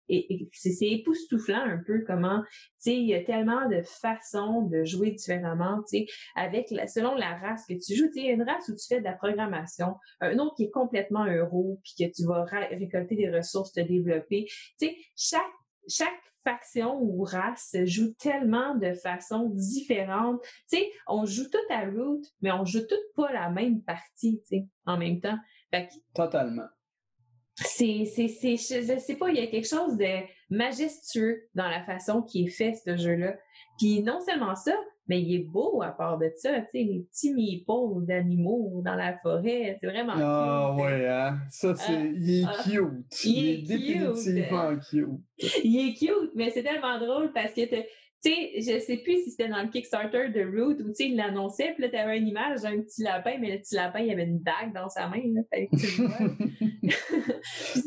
et, c'est époustouflant un peu comment, tu sais, il y a tellement de façons de jouer différemment, tu sais, avec la, selon la race que tu joues, tu sais, une race où tu fais de la programmation, un autre qui est complètement euro, puis que tu vas récolter des ressources, te développer, tu sais, chaque chaque faction ou race joue tellement de façons différentes. Tu on joue tout à root, mais on joue toutes pas la même partie, tu en même temps. Totalement c'est, c'est, c'est, je sais pas, il y a quelque chose de majestueux dans la façon qui est fait ce jeu-là. Puis non seulement ça, mais il est beau à part de ça, tu sais, les petits meeples d'animaux dans la forêt, c'est vraiment Ah ouais, hein? Ça, c'est... Ah, il est ah, cute! Il, est, définitivement cute! Il est cute, mais c'est tellement drôle parce que tu sais, je sais plus si c'était dans le Kickstarter de Root ou tu sais, il l'annonçait, puis là, tu avais une image d'un petit lapin, mais le petit lapin, il avait une dague dans sa main, là, fallait que tu le vois.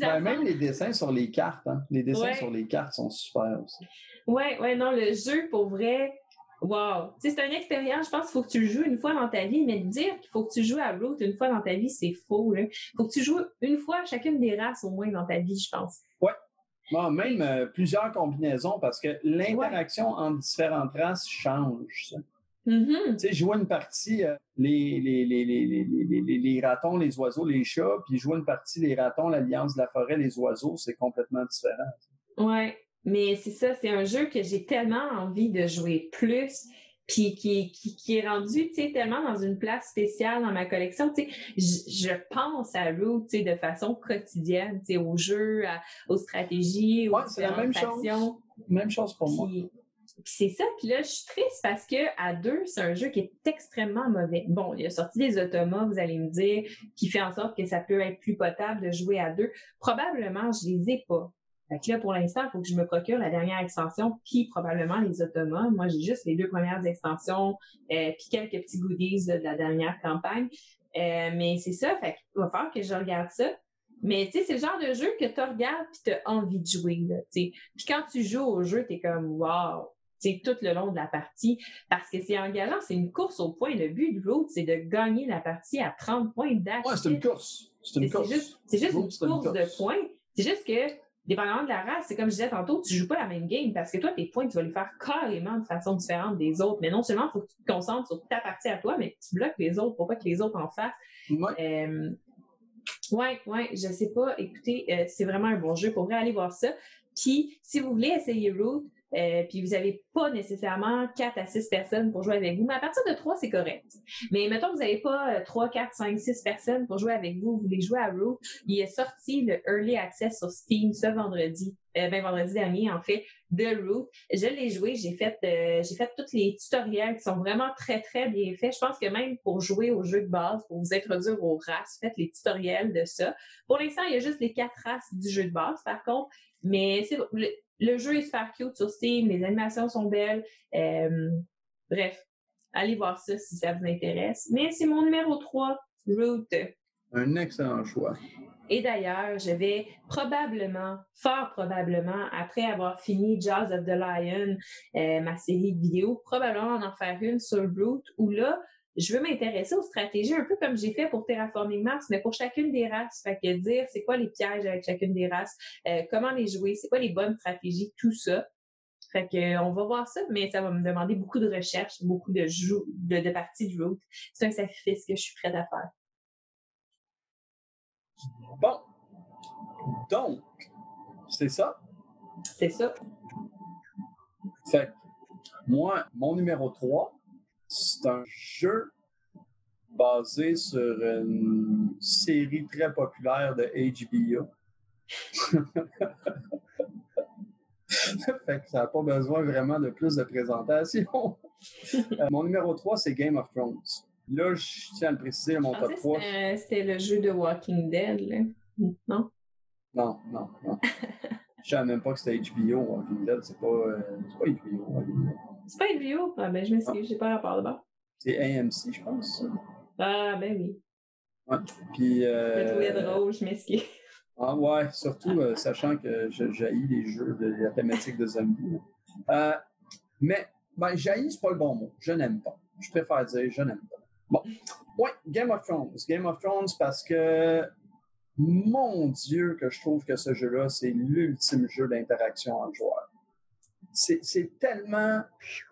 [LAUGHS] ben, même les dessins sur les cartes, hein. Les dessins sur les cartes sont super aussi. Ouais, ouais, non, le jeu, pour vrai, Wow! Tu sais, c'est une expérience, je pense qu'il faut que tu le joues une fois dans ta vie, mais dire qu'il faut que tu joues à Root une fois dans ta vie, c'est faux. Il faut que tu joues une fois chacune des races au moins dans ta vie, je pense. Ouais, même euh, plusieurs combinaisons parce que l'interaction entre différentes races change. Mm-hmm. Tu sais, jouer une partie, euh, les, les, les, les, ratons, les oiseaux, les chats, puis jouer une partie, les ratons, l'Alliance de la forêt, les oiseaux, c'est complètement différent. Oui, mais c'est ça, c'est un jeu que j'ai tellement envie de jouer plus puis qui, qui, qui, est rendu, tellement dans une place spéciale dans ma collection, sais, je pense à Root, de façon quotidienne, aux jeux, aux stratégies, aux ouais, c'est la même chose. Même chose pour moi. Puis c'est ça, puis là, je suis triste parce que à deux, c'est un jeu qui est extrêmement mauvais. Bon, il a sorti des automas, vous allez me dire, qui fait en sorte que ça peut être plus potable de jouer à deux. Probablement, je les ai pas. Fait que là, pour l'instant, il faut que je me procure la dernière extension, puis probablement les automas. Moi, j'ai juste les deux premières extensions, euh, puis quelques petits goodies de la dernière campagne. Euh, mais c'est ça, fait qu'il va falloir que je regarde ça. Mais tu sais, c'est le genre de jeu que tu regardes puis tu as envie de jouer. Là, puis quand tu joues au jeu, tu es comme wow! sais, tout le long de la partie, parce que c'est engageant, c'est une course au point. Le but du road, c'est de gagner la partie à 30 points d'accès. Ouais, c'est une course. C'est une course. C'est juste, une course de points. C'est juste que dépendamment de la race, c'est comme je disais tantôt, tu joues pas la même game parce que toi, tes points, tu vas les faire carrément de façon différente des autres. Mais non seulement il faut que tu te concentres sur ta partie à toi, mais que tu bloques les autres pour pas que les autres en fassent. Ouais. Euh, ouais, ouais, je sais pas. Écoutez, euh, c'est vraiment un bon jeu. Pour vrai, aller voir ça. Puis, si vous voulez essayer Root, euh, puis vous n'avez pas nécessairement 4 à 6 personnes pour jouer avec vous. Mais à partir de 3, c'est correct. Mais mettons que vous n'avez pas 3, 4, 5, 6 personnes pour jouer avec vous, vous voulez jouer à Root. Il est sorti le Early Access sur Steam ce vendredi, euh, ben vendredi dernier en fait, de Root. Je l'ai joué, j'ai fait euh, fait tous les tutoriels qui sont vraiment très très bien faits. Je pense que même pour jouer au jeu de base, pour vous introduire aux races, faites les tutoriels de ça. Pour l'instant, il y a juste les quatre races du jeu de base par contre, mais c'est le jeu est super cute sur Steam, les animations sont belles. Euh, bref, allez voir ça si ça vous intéresse. Mais c'est mon numéro 3, Root. Un excellent choix. Et d'ailleurs, je vais probablement, fort probablement, après avoir fini Jazz of the Lion, euh, ma série de vidéos, probablement en faire une sur Root, où là, je veux m'intéresser aux stratégies un peu comme j'ai fait pour Terraforming Mars, mais pour chacune des races. Fait que dire c'est quoi les pièges avec chacune des races, euh, comment les jouer, c'est quoi les bonnes stratégies, tout ça. Fait que on va voir ça, mais ça va me demander beaucoup de recherche, beaucoup de de, de parties de route. C'est un sacrifice que je suis prête à faire. Bon. Donc, c'est ça? C'est ça. Fait moi, mon numéro 3, c'est un jeu basé sur une série très populaire de HBO. [LAUGHS] fait que ça n'a pas besoin vraiment de plus de présentation. Euh, mon numéro 3, c'est Game of Thrones. Là, je tiens à le préciser, mon top 3. C'était le jeu de Walking Dead, là. Non? Non, non, non. [LAUGHS] je savais même pas que c'était HBO, Walking Dead. C'est pas, euh, pas HBO, c'est pas une vidéo? Ah, ben, je m'excuse, j'ai pas rapport là-bas. C'est AMC, je pense. Ah, ben oui. Ouais. Puis. Euh... Je drôle, je m'excuse. Ah, ouais, surtout euh, sachant que je jaillis les jeux de la thématique de zombies. Euh, mais, ben, jaillis, c'est pas le bon mot. Je n'aime pas. Je préfère dire je n'aime pas. Bon. Ouais, Game of Thrones. Game of Thrones parce que mon Dieu, que je trouve que ce jeu-là, c'est l'ultime jeu d'interaction entre joueurs. C'est tellement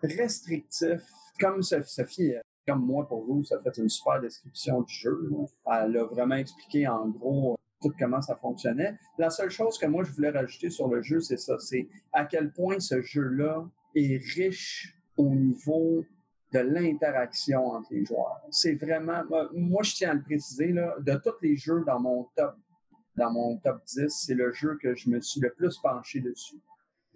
restrictif. Comme Sophie, comme moi pour vous, ça fait une super description du jeu. Elle a vraiment expliqué en gros tout comment ça fonctionnait. La seule chose que moi je voulais rajouter sur le jeu, c'est ça, c'est à quel point ce jeu-là est riche au niveau de l'interaction entre les joueurs. C'est vraiment, moi je tiens à le préciser, là, de tous les jeux dans mon top, dans mon top 10, c'est le jeu que je me suis le plus penché dessus.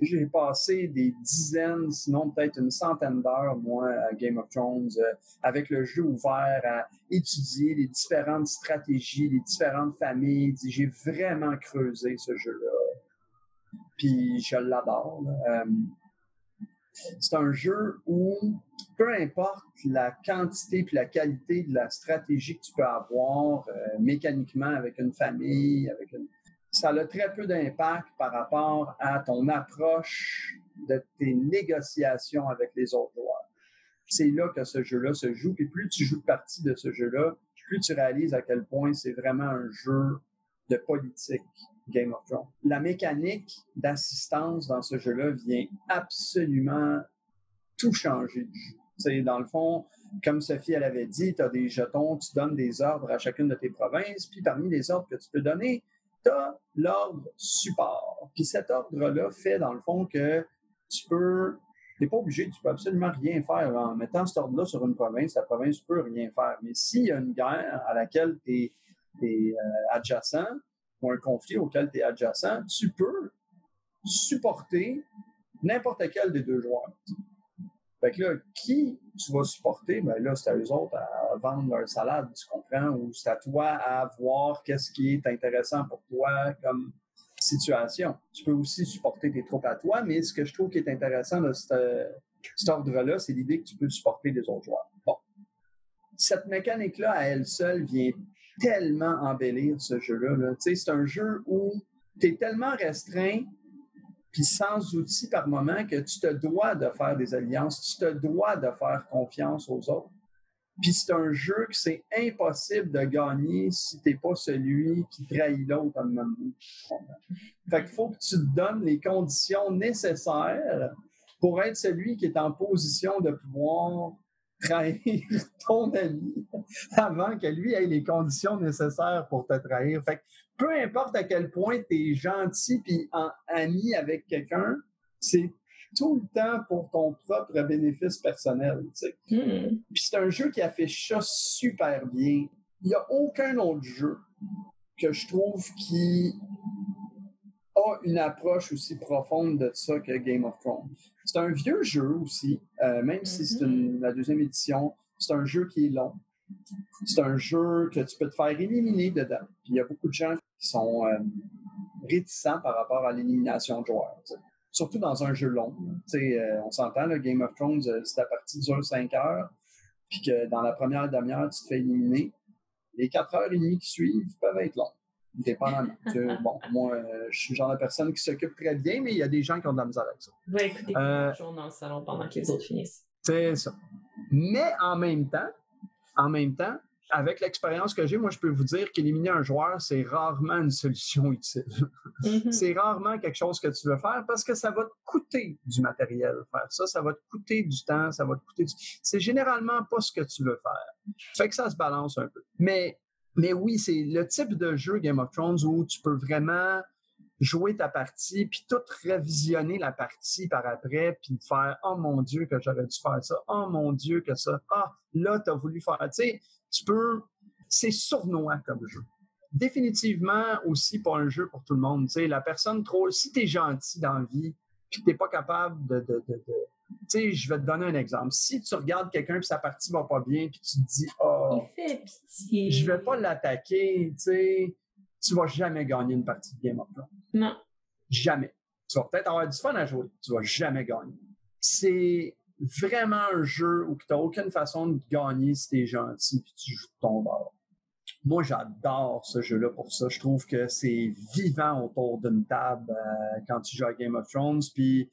J'ai passé des dizaines, sinon peut-être une centaine d'heures, moi, à Game of Thrones, euh, avec le jeu ouvert, à étudier les différentes stratégies, les différentes familles. J'ai vraiment creusé ce jeu-là. Puis je l'adore. Euh, c'est un jeu où, peu importe la quantité puis la qualité de la stratégie que tu peux avoir euh, mécaniquement avec une famille, avec ça a très peu d'impact par rapport à ton approche de tes négociations avec les autres joueurs. C'est là que ce jeu-là se joue. Et plus tu joues partie de ce jeu-là, plus tu réalises à quel point c'est vraiment un jeu de politique Game of Thrones. La mécanique d'assistance dans ce jeu-là vient absolument tout changer du jeu. Dans le fond, comme Sophie elle avait dit, tu as des jetons, tu donnes des ordres à chacune de tes provinces, puis parmi les ordres que tu peux donner, tu as l'ordre support. Puis cet ordre-là fait dans le fond que tu peux tu n'es pas obligé, tu peux absolument rien faire en mettant cet ordre-là sur une province, la province ne peut rien faire. Mais s'il y a une guerre à laquelle tu es, euh, adjacent, ou un conflit auquel tu es adjacent, tu peux supporter n'importe quel des deux joueurs. Fait que là, qui tu vas supporter? Ben là, c'est à eux autres à vendre leur salade, tu comprends? Ou c'est à toi à voir qu'est-ce qui est intéressant pour toi comme situation. Tu peux aussi supporter tes troupes à toi, mais ce que je trouve qui est intéressant de cet ordre-là, c'est l'idée que tu peux supporter les autres joueurs. Bon. Cette mécanique-là, à elle seule, vient tellement embellir ce jeu-là. C'est un jeu où tu es tellement restreint puis sans outils par moment que tu te dois de faire des alliances, tu te dois de faire confiance aux autres. Puis c'est un jeu que c'est impossible de gagner si tu n'es pas celui qui trahit l'autre en même temps. Fait qu'il faut que tu te donnes les conditions nécessaires pour être celui qui est en position de pouvoir trahir [LAUGHS] ton ami avant que lui ait les conditions nécessaires pour te trahir. Fait que peu importe à quel point tu es gentil puis ami avec quelqu'un, c'est tout le temps pour ton propre bénéfice personnel. Hmm. Puis c'est un jeu qui affiche ça super bien. Il n'y a aucun autre jeu que je trouve qui une approche aussi profonde de ça que Game of Thrones. C'est un vieux jeu aussi, euh, même si c'est mm-hmm. la deuxième édition. C'est un jeu qui est long. C'est un jeu que tu peux te faire éliminer dedans. Puis il y a beaucoup de gens qui sont euh, réticents par rapport à l'élimination de joueurs. Surtout dans un jeu long. Euh, on s'entend, le Game of Thrones, c'est la partie dure 5 heures, puis que dans la première demi-heure, tu te fais éliminer. Les 4 heures et demie qui suivent peuvent être longues dépendamment. [LAUGHS] bon, moi, euh, je suis le genre de personne qui s'occupe très bien, mais il y a des gens qui ont de la misère avec ça. Écouter euh, dans le salon pendant que les autres finissent. C'est ça. Mais en même temps, en même temps, avec l'expérience que j'ai, moi, je peux vous dire qu'éliminer un joueur, c'est rarement une solution utile. Mm-hmm. [LAUGHS] C'est rarement quelque chose que tu veux faire parce que ça va te coûter du matériel faire ça, ça va te coûter du temps, ça va te coûter du... C'est généralement pas ce que tu veux faire. Fait que ça se balance un peu. Mais mais oui, c'est le type de jeu Game of Thrones où tu peux vraiment jouer ta partie, puis tout révisionner la partie par après, puis faire « Oh mon Dieu que j'aurais dû faire ça! Oh mon Dieu que ça! Ah, là, tu as voulu faire... » Tu sais, tu peux... C'est sournois comme jeu. Définitivement aussi pas un jeu pour tout le monde. Tu sais, la personne trop... Si tu es gentil dans la vie, puis tu n'es pas capable de, de, de, sais, je vais te donner un exemple. Si tu regardes quelqu'un et sa partie va pas bien, puis tu te dis, oh, je vais pas l'attaquer, tu sais, tu vas jamais gagner une partie de Game of Thrones. Non. Jamais. Tu vas peut-être avoir du fun à jouer, tu vas jamais gagner. C'est vraiment un jeu où tu n'as aucune façon de gagner si tu es gentil et tu joues ton bord. Moi, j'adore ce jeu-là pour ça. Je trouve que c'est vivant autour d'une table euh, quand tu joues à Game of Thrones. Puis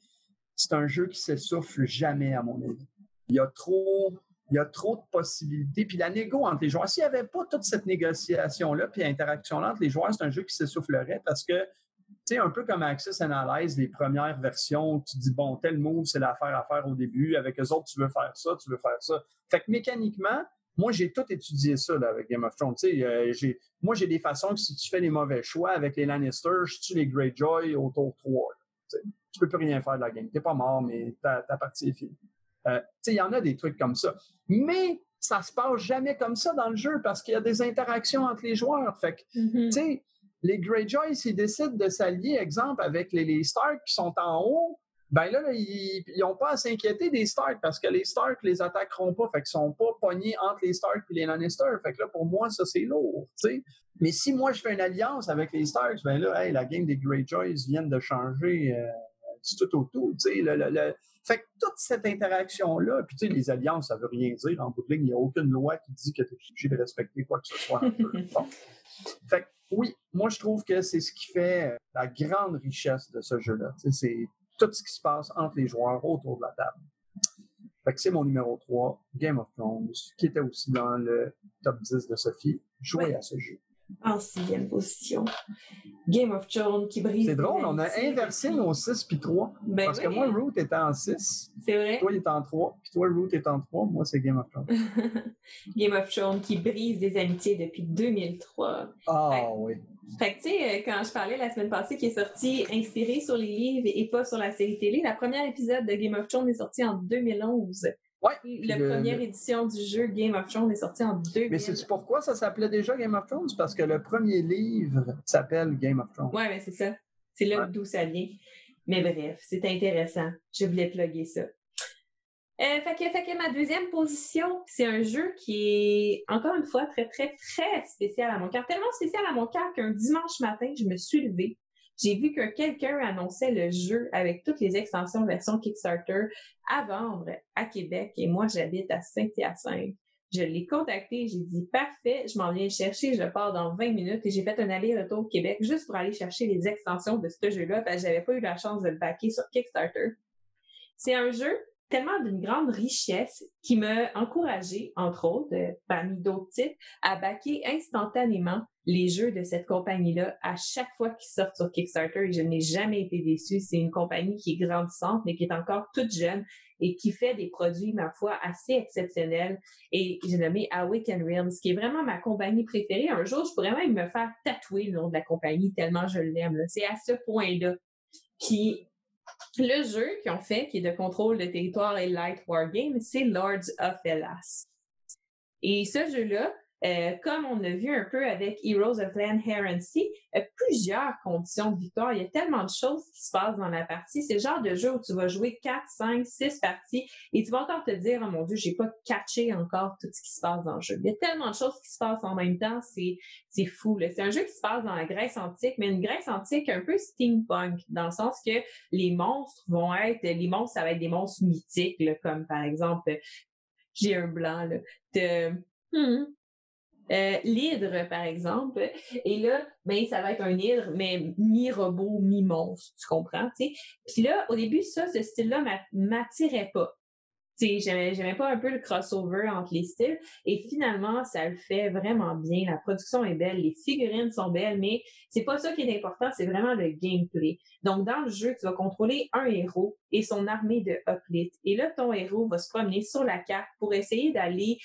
c'est un jeu qui s'essouffle jamais, à mon avis. Il y a trop il y a trop de possibilités. Puis la négo entre les joueurs, s'il n'y avait pas toute cette négociation-là, puis interaction-là entre les joueurs, c'est un jeu qui s'essoufflerait parce que, tu sais, un peu comme Access Analyze, les premières versions, tu dis, bon, tel move, c'est l'affaire à faire au début. Avec eux autres, tu veux faire ça, tu veux faire ça. Fait que mécaniquement, moi, j'ai tout étudié ça avec Game of Thrones. Euh, moi, j'ai des façons que si tu fais les mauvais choix avec les Lannister, je tue les Greyjoy au tour 3. Tu tu peux plus rien faire de la game. Tu n'es pas mort, mais ta, partie est finie. Euh, il y en a des trucs comme ça. Mais ça se passe jamais comme ça dans le jeu parce qu'il y a des interactions entre les joueurs. Fait que, mm-hmm. les Greyjoy, s'ils décident de s'allier, exemple, avec les, les Stark qui sont en haut, ben là, ils n'ont pas à s'inquiéter des Stark parce que les Stark les attaqueront pas. Fait qu'ils sont pas pognés entre les Stark et les Lannister. Fait que là, pour moi, ça, c'est lourd, sais. Mais si moi, je fais une alliance avec les Starks, ben là, hey, la game des Greyjoys viennent de changer euh, du tout au tout, tu sais. Le, Fait que toute cette interaction-là, puis tu sais, les alliances, ça veut rien dire. En bout de ligne, il n'y a aucune loi qui dit que tu es obligé de respecter quoi que ce soit. [LAUGHS] Fait que oui, moi, je trouve que c'est ce qui fait la grande richesse de ce jeu-là. C'est tout ce qui se passe entre les joueurs autour de la table. Fait que c'est mon numéro 3, Game of Thrones, qui était aussi dans le top 10 de Sophie. Jouer à ce jeu. En sixième position. Game of Thrones qui brise. C'est drôle, on a inversé nos 6 puis 3. Ben parce que moi, Root était en 6. C'est vrai. Toi, il est en 3. Puis toi, Root est en 3. Moi, c'est Game of Thrones. [LAUGHS] Game of Thrones qui brise des amitiés depuis 2003. Ah oui. Fait que, tu sais, euh, quand je parlais la semaine passée qui est sorti inspiré sur les livres et pas sur la série télé, la première épisode de Game of Thrones est sorti en 2011. Ouais. La première édition du jeu Game of Thrones est sortie en 2000. Mais sais-tu pourquoi ça s'appelait déjà Game of Thrones? Parce que le premier livre s'appelle Game of Thrones. Oui, mais c'est ça. C'est là d'où ça vient. Mais bref, c'est intéressant. Je voulais plugger ça. Euh, fait, que, fait que ma deuxième position, c'est un jeu qui est, encore une fois, très, très, très spécial à mon cœur. Tellement spécial à mon cœur qu'un dimanche matin, je me suis levée. J'ai vu que quelqu'un annonçait le jeu avec toutes les extensions version Kickstarter à vendre à Québec et moi, j'habite à Saint-Hyacinthe. Je l'ai contacté, j'ai dit parfait, je m'en viens chercher, je pars dans 20 minutes et j'ai fait un aller-retour au Québec juste pour aller chercher les extensions de ce jeu-là parce que j'avais pas eu la chance de le backer sur Kickstarter. C'est un jeu tellement d'une grande richesse qui m'a encouragé, entre autres, euh, parmi d'autres titres, à backer instantanément les jeux de cette compagnie-là à chaque fois qu'ils sortent sur Kickstarter et je n'ai jamais été déçue. C'est une compagnie qui est grandissante, mais qui est encore toute jeune et qui fait des produits, ma foi, assez exceptionnels. Et j'ai nommé Awaken Realms, qui est vraiment ma compagnie préférée. Un jour, je pourrais même me faire tatouer le nom de la compagnie tellement je l'aime. C'est à ce point-là qui le jeu qu'ils ont fait, qui est de contrôle de territoire et light wargame, c'est Lords of Hellas. Et ce jeu-là, euh, comme on a vu un peu avec Heroes of Land, Sea, a plusieurs conditions de victoire. Il y a tellement de choses qui se passent dans la partie. C'est le genre de jeu où tu vas jouer 4, 5, 6 parties et tu vas encore te dire, oh mon Dieu, j'ai pas catché encore tout ce qui se passe dans le jeu. Il y a tellement de choses qui se passent en même temps, c'est, c'est fou. C'est un jeu qui se passe dans la Grèce antique, mais une Grèce antique un peu steampunk, dans le sens que les monstres vont être, les monstres, ça va être des monstres mythiques, comme par exemple, j'ai un blanc, là, de, hmm, euh, l'hydre, par exemple. Et là, ben, ça va être un hydre, mais mi-robot, mi-monstre, tu comprends, tu sais. Puis là, au début, ça, ce style-là m'attirait pas j'aimais pas un peu le crossover entre les styles. Et finalement, ça le fait vraiment bien. La production est belle, les figurines sont belles, mais c'est pas ça qui est important, c'est vraiment le gameplay. Donc, dans le jeu, tu vas contrôler un héros et son armée de hoplites. Et là, ton héros va se promener sur la carte pour essayer d'aller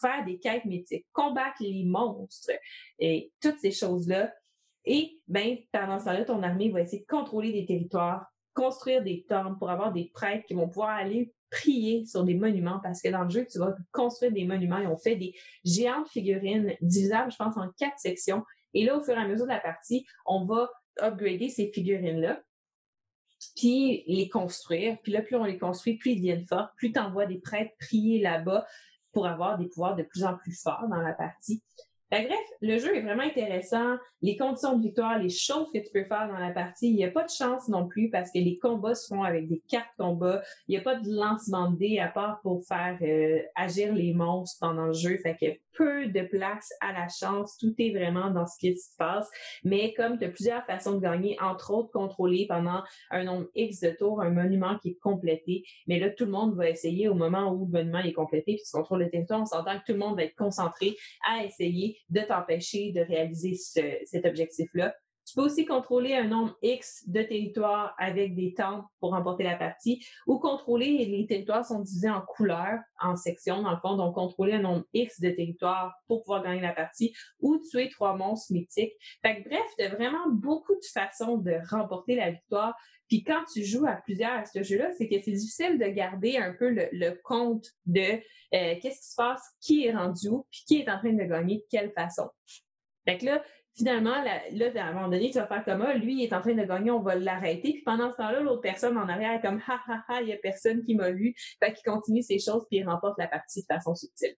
faire des quêtes mythiques, combattre les monstres et toutes ces choses-là. Et, ben, pendant ce temps-là, ton armée va essayer de contrôler des territoires, construire des temples pour avoir des prêtres qui vont pouvoir aller prier sur des monuments parce que dans le jeu, tu vas construire des monuments et on fait des géantes figurines divisables, je pense, en quatre sections. Et là, au fur et à mesure de la partie, on va upgrader ces figurines-là, puis les construire. Puis là, plus on les construit, plus ils deviennent forts, plus tu envoies des prêtres prier là-bas pour avoir des pouvoirs de plus en plus forts dans la partie. Ben, bref, le jeu est vraiment intéressant. Les conditions de victoire, les choses que tu peux faire dans la partie, il n'y a pas de chance non plus parce que les combats se font avec des cartes combats. Il n'y a pas de lancement de dés à part pour faire euh, agir les monstres pendant le jeu. Fait que peu de place à la chance. Tout est vraiment dans ce qui se passe. Mais comme tu as plusieurs façons de gagner, entre autres contrôler pendant un nombre X de tours un monument qui est complété. Mais là, tout le monde va essayer au moment où le monument est complété, puis tu contrôles le territoire, on s'entend que tout le monde va être concentré à essayer de t'empêcher de réaliser cet objectif-là. Tu peux aussi contrôler un nombre X de territoires avec des temps pour remporter la partie ou contrôler, les territoires sont divisés en couleurs, en sections dans le fond, donc contrôler un nombre X de territoires pour pouvoir gagner la partie ou tuer trois monstres mythiques. Fait bref, tu as vraiment beaucoup de façons de remporter la victoire. Puis quand tu joues à plusieurs à ce jeu-là, c'est que c'est difficile de garder un peu le, compte de euh, qu'est-ce qui se passe, qui est rendu où, puis qui est en train de gagner de quelle façon. Fait que là, finalement, là, à un moment donné, tu vas faire comme, ah, lui, il est en train de gagner, on va l'arrêter. Puis pendant ce temps-là, l'autre personne en arrière est comme, ha, ha, ha, il y a personne qui m'a vu. Fait qu'il continue ses choses, puis il remporte la partie de façon subtile.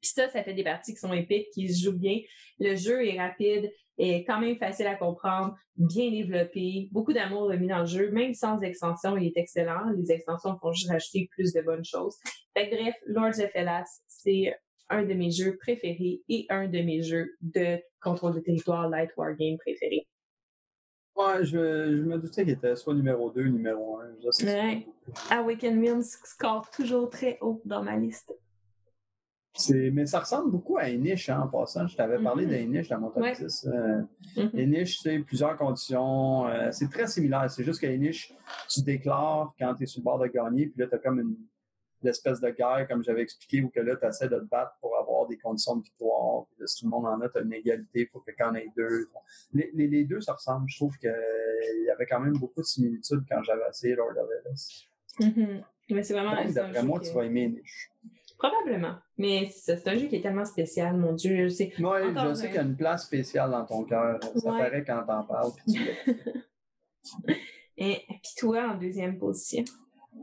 Puis ça, ça fait des parties qui sont épiques, qui se jouent bien. Le jeu est rapide, est quand même facile à comprendre, bien développé, beaucoup d'amour mis dans le jeu, même sans extension, il est excellent. Les extensions font juste rajouter plus de bonnes choses. Fait bref, Lords of Hellas, c'est un de mes jeux préférés et un de mes jeux de contrôle de territoire light wargame préférés. Ouais, je, me doutais qu'il était soit numéro 2, numéro 1. Ouais. Awaken Mills score toujours très haut dans ma liste. Mais ça ressemble beaucoup à Inish hein, en passant. Je t'avais parlé mm -hmm. dans mon top 10. Euh, mm-hmm. c'est plusieurs conditions. Euh, c'est très similaire. C'est juste qu'Inish, tu déclares quand tu es sur le bord de gagner, puis là, tu as comme une, espèce de guerre, comme j'avais expliqué, où que là, tu essaies de te battre pour avoir des conditions de victoire. Puis si tout le monde en a, tu as une égalité, faut que en ait deux. Les, les, deux, ça ressemble. Je trouve qu'il y avait quand même beaucoup de similitudes quand j'avais essayé Lord of Alice. Mm-hmm. Mais c'est vraiment D'après moi, tu vas aimer Inish. Probablement. Mais c'est un jeu qui est tellement spécial, mon Dieu. Oui, je sais qu'il y a une place spéciale dans ton cœur. Ça paraît quand t'en parles. [LAUGHS] Et puis toi, en deuxième position?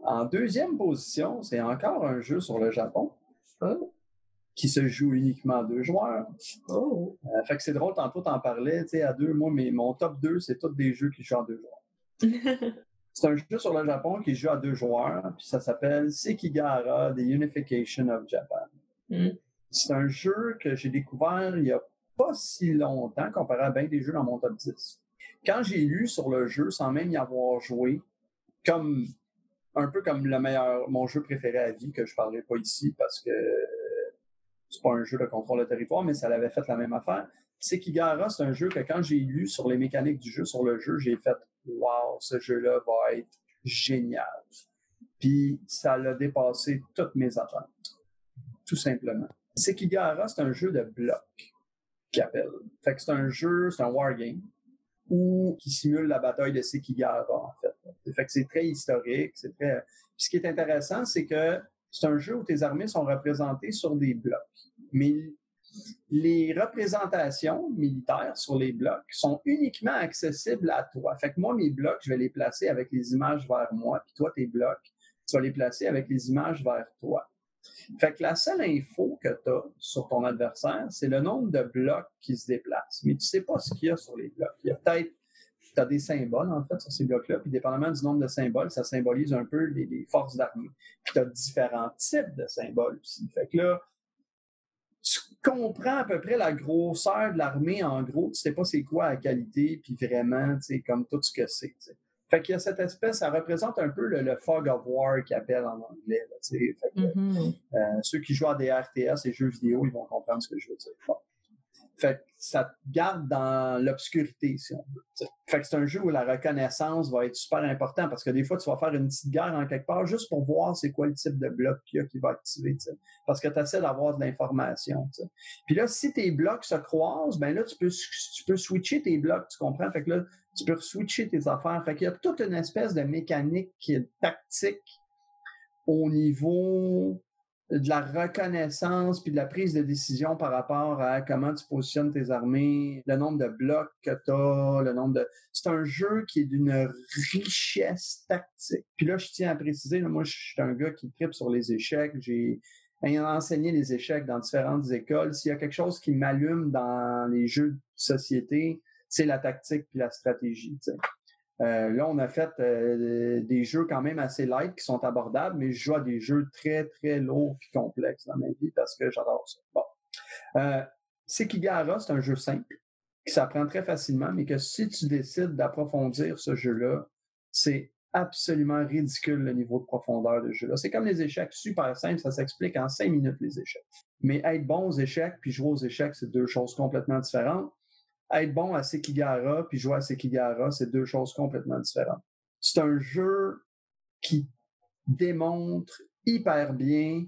En deuxième position, c'est encore un jeu sur le Japon. Oh. Qui se joue uniquement à deux joueurs. Oh. Euh, fait que c'est drôle, tantôt t'en parlais, tu sais, à deux, moi, mais mon top 2, c'est tous des jeux qui jouent à deux joueurs. [LAUGHS] C'est un jeu sur le Japon qui joue à deux joueurs, puis ça s'appelle Sekigahara, The Unification of Japan. Hmm. C'est un jeu que j'ai découvert il n'y a pas si longtemps comparé à bien des jeux dans mon top 10. Quand j'ai lu sur le jeu sans même y avoir joué, comme un peu comme le meilleur, mon jeu préféré à vie, que je parlerai pas ici parce que c'est pas un jeu de contrôle de territoire, mais ça l'avait fait la même affaire. Sekigahara, c'est un jeu que quand j'ai lu sur les mécaniques du jeu, sur le jeu, j'ai fait wow, ce jeu-là va être génial. Puis ça l'a dépassé toutes mes attentes, tout simplement. Sekigahara, c'est un jeu de bloc qui appelle. Fait que c'est un jeu, c'est un wargame ou qui simule la bataille de Sekigahara, en fait. Fait que c'est très historique, c'est très... Puis ce qui est intéressant, c'est que c'est un jeu où tes armées sont représentées sur des blocs. Mais les représentations militaires sur les blocs sont uniquement accessibles à toi. Fait que moi, mes blocs, je vais les placer avec les images vers moi, puis toi, tes blocs, tu vas les placer avec les images vers toi. Fait que la seule info que tu as sur ton adversaire, c'est le nombre de blocs qui se déplacent. Mais tu sais pas ce qu'il y a sur les blocs. Il y a peut-être tu as des symboles, en fait, sur ces blocs-là. Puis, dépendamment du nombre de symboles, ça symbolise un peu les, les forces d'armée. Puis, tu as différents types de symboles aussi. Fait que là, tu comprends à peu près la grosseur de l'armée, en gros, tu sais pas c'est quoi la qualité, puis vraiment, tu sais, comme tout ce que c'est. Fait qu'il y a cette espèce, ça représente un peu le, fog of war qu'ils appellent en anglais. Là, fait que, mm-hmm. euh, ceux qui jouent à des RTS et jeux vidéo, ils vont comprendre ce que je veux dire. Fait que ça te garde dans l'obscurité, si on veut. Fait que c'est un jeu où la reconnaissance va être super important parce que des fois, tu vas faire une petite guerre en quelque part juste pour voir c'est quoi le type de bloc qu'il y a qui va activer. Parce que tu essaies d'avoir de l'information. Puis là, si tes blocs se croisent, ben là, tu peux, tu peux switcher tes blocs, tu comprends? Fait que là, tu peux switcher tes affaires. Fait qu'il y a toute une espèce de mécanique tactique au niveau de la reconnaissance puis de la prise de décision par rapport à comment tu positionnes tes armées, le nombre de blocs que tu as, le nombre de... C'est un jeu qui est d'une richesse tactique. Puis là, je tiens à préciser, moi, je suis un gars qui tripe sur les échecs. J'ai enseigné les échecs dans différentes écoles, s'il y a quelque chose qui m'allume dans les jeux de société, c'est la tactique puis la stratégie. Là, on a fait euh, des jeux quand même assez light qui sont abordables, mais je joue à des jeux très, très lourds et complexes dans ma vie parce que j'adore ça. Bon. Euh, Sekigahara, c'est un jeu simple qui s'apprend très facilement, mais que si tu décides d'approfondir ce jeu-là, c'est absolument ridicule le niveau de profondeur de jeu-là. C'est comme les échecs, super simple, ça s'explique en cinq minutes les échecs. Mais être bon aux échecs puis jouer aux échecs, c'est deux choses complètement différentes. Être bon à Sekigahara puis jouer à Sekigahara, c'est deux choses complètement différentes. C'est un jeu qui démontre hyper bien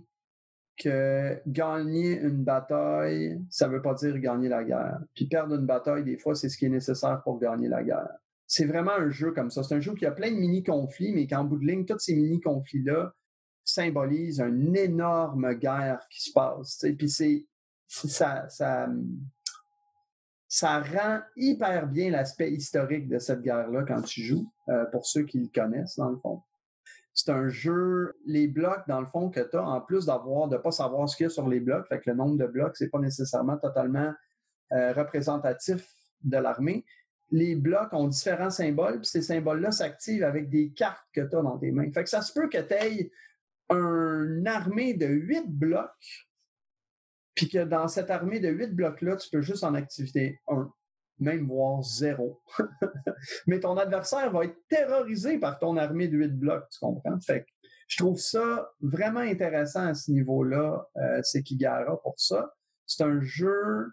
que gagner une bataille, ça ne veut pas dire gagner la guerre. Puis perdre une bataille, des fois, c'est ce qui est nécessaire pour gagner la guerre. C'est vraiment un jeu comme ça. C'est un jeu qui a plein de mini-conflits, mais qu'en bout de ligne, tous ces mini-conflits-là symbolisent une énorme guerre qui se passe. Puis c'est ça, ça rend hyper bien l'aspect historique de cette guerre-là quand tu joues, euh, pour ceux qui le connaissent, dans le fond c'est un jeu, les blocs, dans le fond, que tu as, en plus d'avoir, de ne pas savoir ce qu'il y a sur les blocs, fait que le nombre de blocs, c'est pas nécessairement totalement euh, représentatif de l'armée. Les blocs ont différents symboles, puis ces symboles-là s'activent avec des cartes que tu as dans tes mains. Fait que ça se peut que tu aies une armée de huit blocs, puis que dans cette armée de huit blocs-là, tu peux juste en activité un même voire zéro. [LAUGHS] Mais ton adversaire va être terrorisé par ton armée de huit blocs, tu comprends? Fait je trouve ça vraiment intéressant à ce niveau-là, euh, c'est Kigara pour ça. C'est un jeu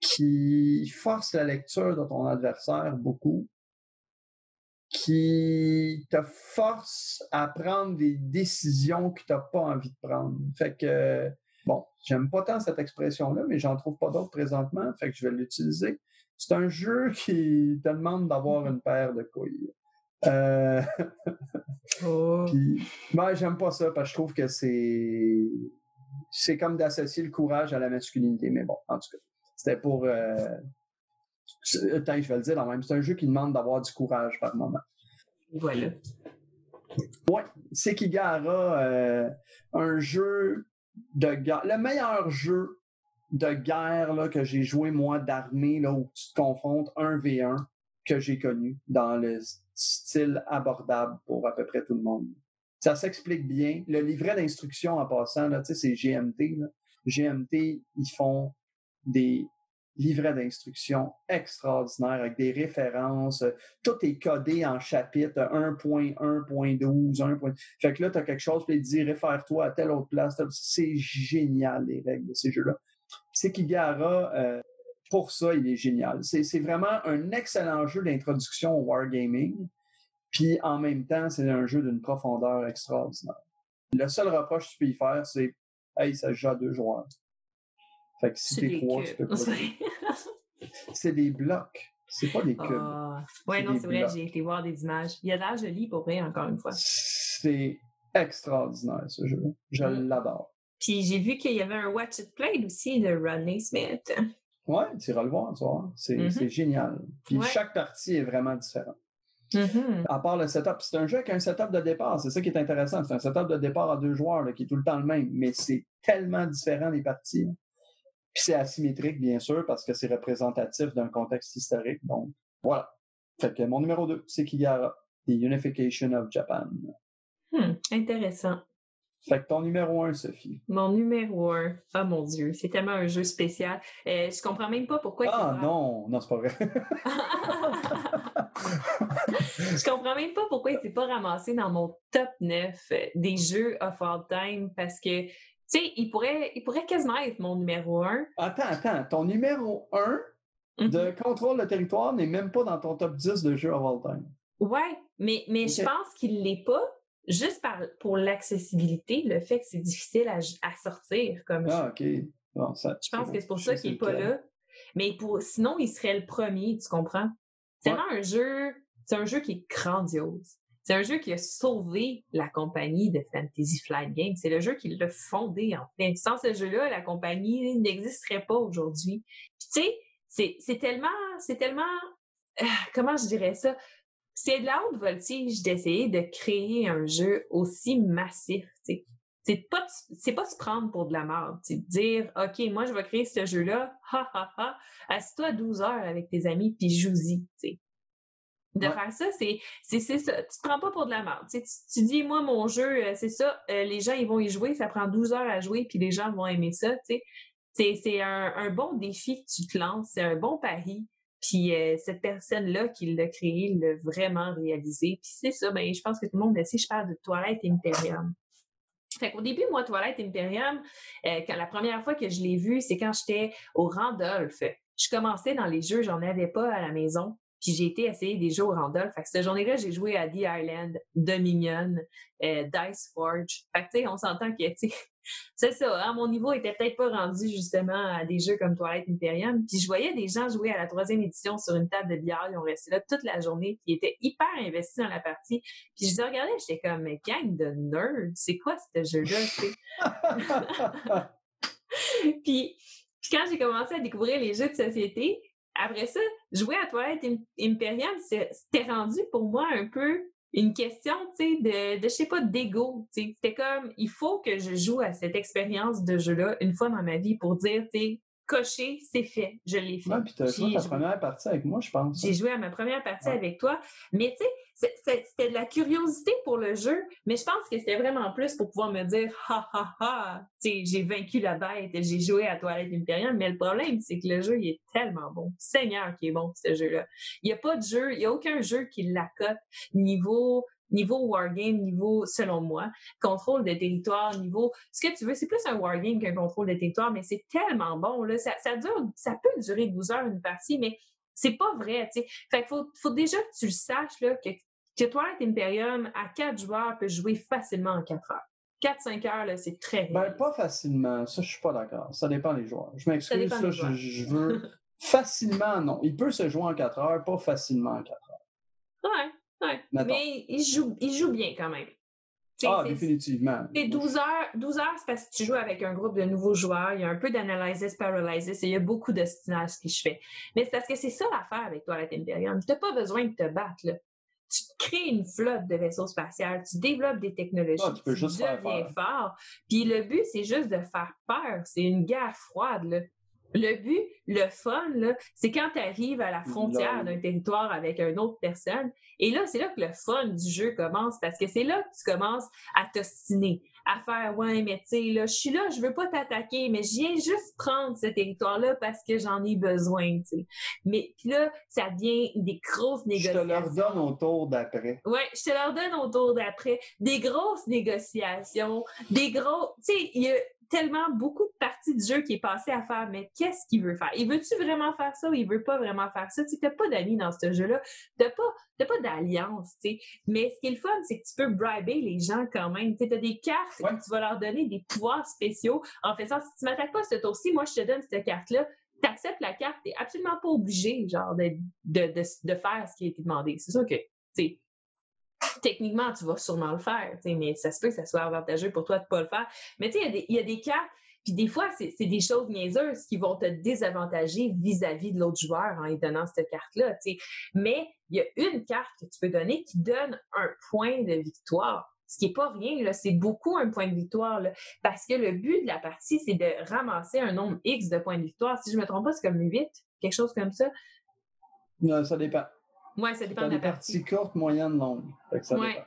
qui force la lecture de ton adversaire beaucoup, qui te force à prendre des décisions que tu n'as pas envie de prendre. Fait que, j'aime pas tant cette expression-là, mais j'en trouve pas d'autres présentement, fait que je vais l'utiliser. C'est un jeu [LAUGHS] qui te demande d'avoir une paire de couilles. Euh... [LAUGHS] oh. j'aime pas ça parce que je trouve que c'est c'est comme d'associer le courage à la masculinité. Mais bon, en tout cas, c'était pour. Euh... Attends, je vais le dire quand même. C'est un jeu qui demande d'avoir du courage par moment. Voilà. Ouais, Sekigahara, euh, un jeu Le meilleur jeu de guerre là, que j'ai joué, moi, d'armée, là, où tu te confrontes 1v1 que j'ai connu dans le style abordable pour à peu près tout le monde. Ça s'explique bien. Le livret d'instruction en passant, là, c'est GMT. GMT, ils font des livrets d'instruction extraordinaires avec des références. Tout est codé en chapitre 1.1.12, 1. Fait que là, tu as quelque chose, puis il dit réfère-toi à telle autre place. C'est génial, les règles de ces jeux-là. Sekigahara, euh, pour ça, il est génial. C'est vraiment un excellent jeu d'introduction au wargaming. Puis en même temps, c'est un jeu d'une profondeur extraordinaire. Le seul reproche que tu peux y faire, c'est Hey, ça joue à deux joueurs. Fait que si t'es trois, tu peux [LAUGHS] pas. c'est des blocs. C'est pas des cubes. Ah. Oui, non, c'est vrai, j'ai été voir des images. Il y a de l'âge joli pour vrai, encore une fois. C'est extraordinaire, ce jeu. Je mm. l'adore. Puis j'ai vu qu'il y avait un Watch It Play aussi de Rodney Smith. Ouais, tu iras le voir, tu vois. C'est mm-hmm. génial. Puis chaque partie est vraiment différente. Mm-hmm. À part le setup, c'est un jeu avec un setup de départ. C'est ça qui est intéressant. C'est un setup de départ à deux joueurs qui est tout le temps le même, mais c'est tellement différent les parties. Puis c'est asymétrique, bien sûr, parce que c'est représentatif d'un contexte historique. Donc, voilà. Fait que mon numéro 2, c'est Kigara, The Unification of Japan. Hmm, intéressant. Fait que ton numéro un, Sophie. Mon numéro un. oh, mon Dieu, c'est tellement un jeu spécial. Euh, je comprends même pas pourquoi. Ah non, non, c'est pas vrai. [LAUGHS] je comprends même pas pourquoi il s'est pas ramassé dans mon top 9 euh, des jeux of all time parce que, tu sais, il pourrait, il pourrait quasiment être mon numéro un. Attends, attends. Ton numéro un de mm-hmm. contrôle de territoire n'est même pas dans ton top 10 de jeux of all time. Ouais, mais, mais je pense qu'il l'est pas juste par, pour l'accessibilité, le fait que c'est difficile à, sortir comme Ah, OK. je pense que c'est pour ça qu'il n'est pas là. Mais pour, sinon, il serait le premier, tu comprends? C'est vraiment un jeu, c'est un jeu qui est grandiose. C'est un jeu qui a sauvé la compagnie de Fantasy Flight Games. C'est le jeu qui l'a fondé, en fait. Sans ce jeu-là, la compagnie n'existerait pas aujourd'hui. Tu sais, c'est tellement, c'est tellement, ah, comment je dirais ça? c'est de la haute voltige d'essayer de créer un jeu aussi massif. c'est pas c'est pas se prendre pour de la merde, c'est dire OK, moi je vais créer ce jeu-là, ha ha ha, assis-toi 12 heures avec tes amis puis joue-y, De faire ça, c'est c'est ça, tu te prends pas pour de la merde, tu, tu dis moi mon jeu, euh, c'est ça, euh, les gens ils vont y jouer, ça prend 12 heures à jouer puis les gens vont aimer ça. C'est un, un bon défi que tu te lances, c'est un bon pari. Puis euh, cette personne-là qui l'a créé l'a vraiment réalisé. Puis c'est ça, ben, je pense que tout le monde le sait, je parle de Toilette Imperium. Fait qu'au début, moi, Toilette Imperium, euh, quand la première fois que je l'ai vu, c'est quand j'étais au Randolph. Je commençais dans les jeux, j'en avais pas à la maison. Puis j'ai été essayer des jeux au Randolph. Fait que cette journée-là, j'ai joué à The Island, Dominion, euh, Dice Forge. Fait que tu sais, on s'entend que, tu [LAUGHS] c'est ça, hein, mon niveau était peut-être pas rendu justement à des jeux comme Toilette Imperium. Puis je voyais des gens jouer à la troisième édition sur une table de billard, ils ont resté là toute la journée, puis ils étaient hyper investis dans la partie. Puis je les regardais, j'étais comme, mais gang de nerds, c'est quoi ce jeu-là, [LAUGHS] puis, puis quand j'ai commencé à découvrir les jeux de société, après ça, jouer à Toilette Imperium, c'était rendu pour moi un peu une question, tu sais, de, de, je sais pas, d'ego. C'était comme, il faut que je joue à cette expérience de jeu-là une fois dans ma vie pour dire, tu sais, coché, c'est fait. Je l'ai fait. Ouais, puis tu as joué ta première partie avec moi, je pense. J'ai joué à ma première partie avec toi. Mais tu sais, c'était de la curiosité pour le jeu, mais je pense que c'était vraiment plus pour pouvoir me dire ha ha ha, tu sais, j'ai vaincu la bête, j'ai joué à Toilette Imperium, mais le problème, c'est que le jeu, il est tellement bon. Seigneur qui est bon, ce jeu-là. Il n'y a pas de jeu, il n'y a aucun jeu qui l'accote niveau niveau wargame, niveau, selon moi, contrôle de territoire, niveau, ce que tu veux, c'est plus un wargame qu'un contrôle de territoire, mais c'est tellement bon, là, ça, ça dure, ça peut durer 12 heures une partie, mais c'est pas vrai, tu sais. Fait qu'il faut, faut déjà que tu le saches, là, que, que Twilight Imperium, à quatre joueurs, peut jouer facilement en 4 heures. 4-5 heures, là, c'est très Ben, pas facilement. Ça, je suis pas d'accord. Ça dépend des joueurs. Je m'excuse, ça, je, je, veux. [LAUGHS] facilement, non. Il peut se jouer en 4 heures, pas facilement en 4 heures. Ouais. Ouais. Mais il joue, il joue bien quand même. ah, définitivement. 12 heures, 12 heures, c'est parce que tu joues avec un groupe de nouveaux joueurs. Il y a un peu d'analysis, paralysis et il y a beaucoup de qui je fais. Mais c'est parce que c'est ça l'affaire avec toi, la Imperium. Tu n'as pas besoin de te battre, là. Tu crées une flotte de vaisseaux spatials, tu développes des technologies, ah, tu, peux juste deviens fort. Puis le but, c'est juste de faire peur. C'est une guerre froide, là. Le but, le fun, c'est quand tu arrives à la frontière d'un territoire avec une autre personne. Et là, c'est là que le fun du jeu commence parce que c'est là que tu commences à t'ostiner, à faire Ouais, mais tu sais, là, je suis là, je veux pas t'attaquer, mais je viens juste prendre ce territoire-là parce que j'en ai besoin, tu sais. Mais puis là, ça devient des grosses négociations. Je te leur donne au tour d'après. Oui, je te leur donne au tour d'après. Des grosses négociations, des gros. Tu sais, il y a tellement beaucoup de parties du jeu qui est passé à faire, mais qu'est-ce qu'il veut faire? Il veut-tu vraiment faire ça ou il veut pas vraiment faire ça? Tu n'as pas d'amis dans ce jeu-là. Tu n'as pas, pas d'alliance, tu sais. Mais ce qui est le fun, c'est que tu peux briber les gens quand même. Tu as des cartes tu vas leur donner des pouvoirs spéciaux en faisant, si tu m'attaques pas ce tour-ci, moi, je te donne cette carte-là. Tu acceptes la carte, tu n'es absolument pas obligé, genre, de, de, de, faire ce qui a été demandé. C'est sûr que, tu sais, techniquement, tu vas sûrement le faire, mais ça se peut que ça soit avantageux pour toi de ne pas le faire. Mais tu sais, il y, a des cas, puis des fois, c'est des choses niaiseuses qui vont te désavantager vis-à-vis de l'autre joueur en lui donnant cette carte-là. Mais il y a une carte que tu peux donner qui donne un point de victoire. Ce qui n'est pas rien, c'est beaucoup un point de victoire. parce que le but de la partie, c'est de ramasser un nombre X de points de victoire. Si je ne me trompe pas, c'est comme 8, quelque chose comme ça? Non, ça dépend. Oui, ça dépend de la partie. courte, moyenne, longue. Ouais.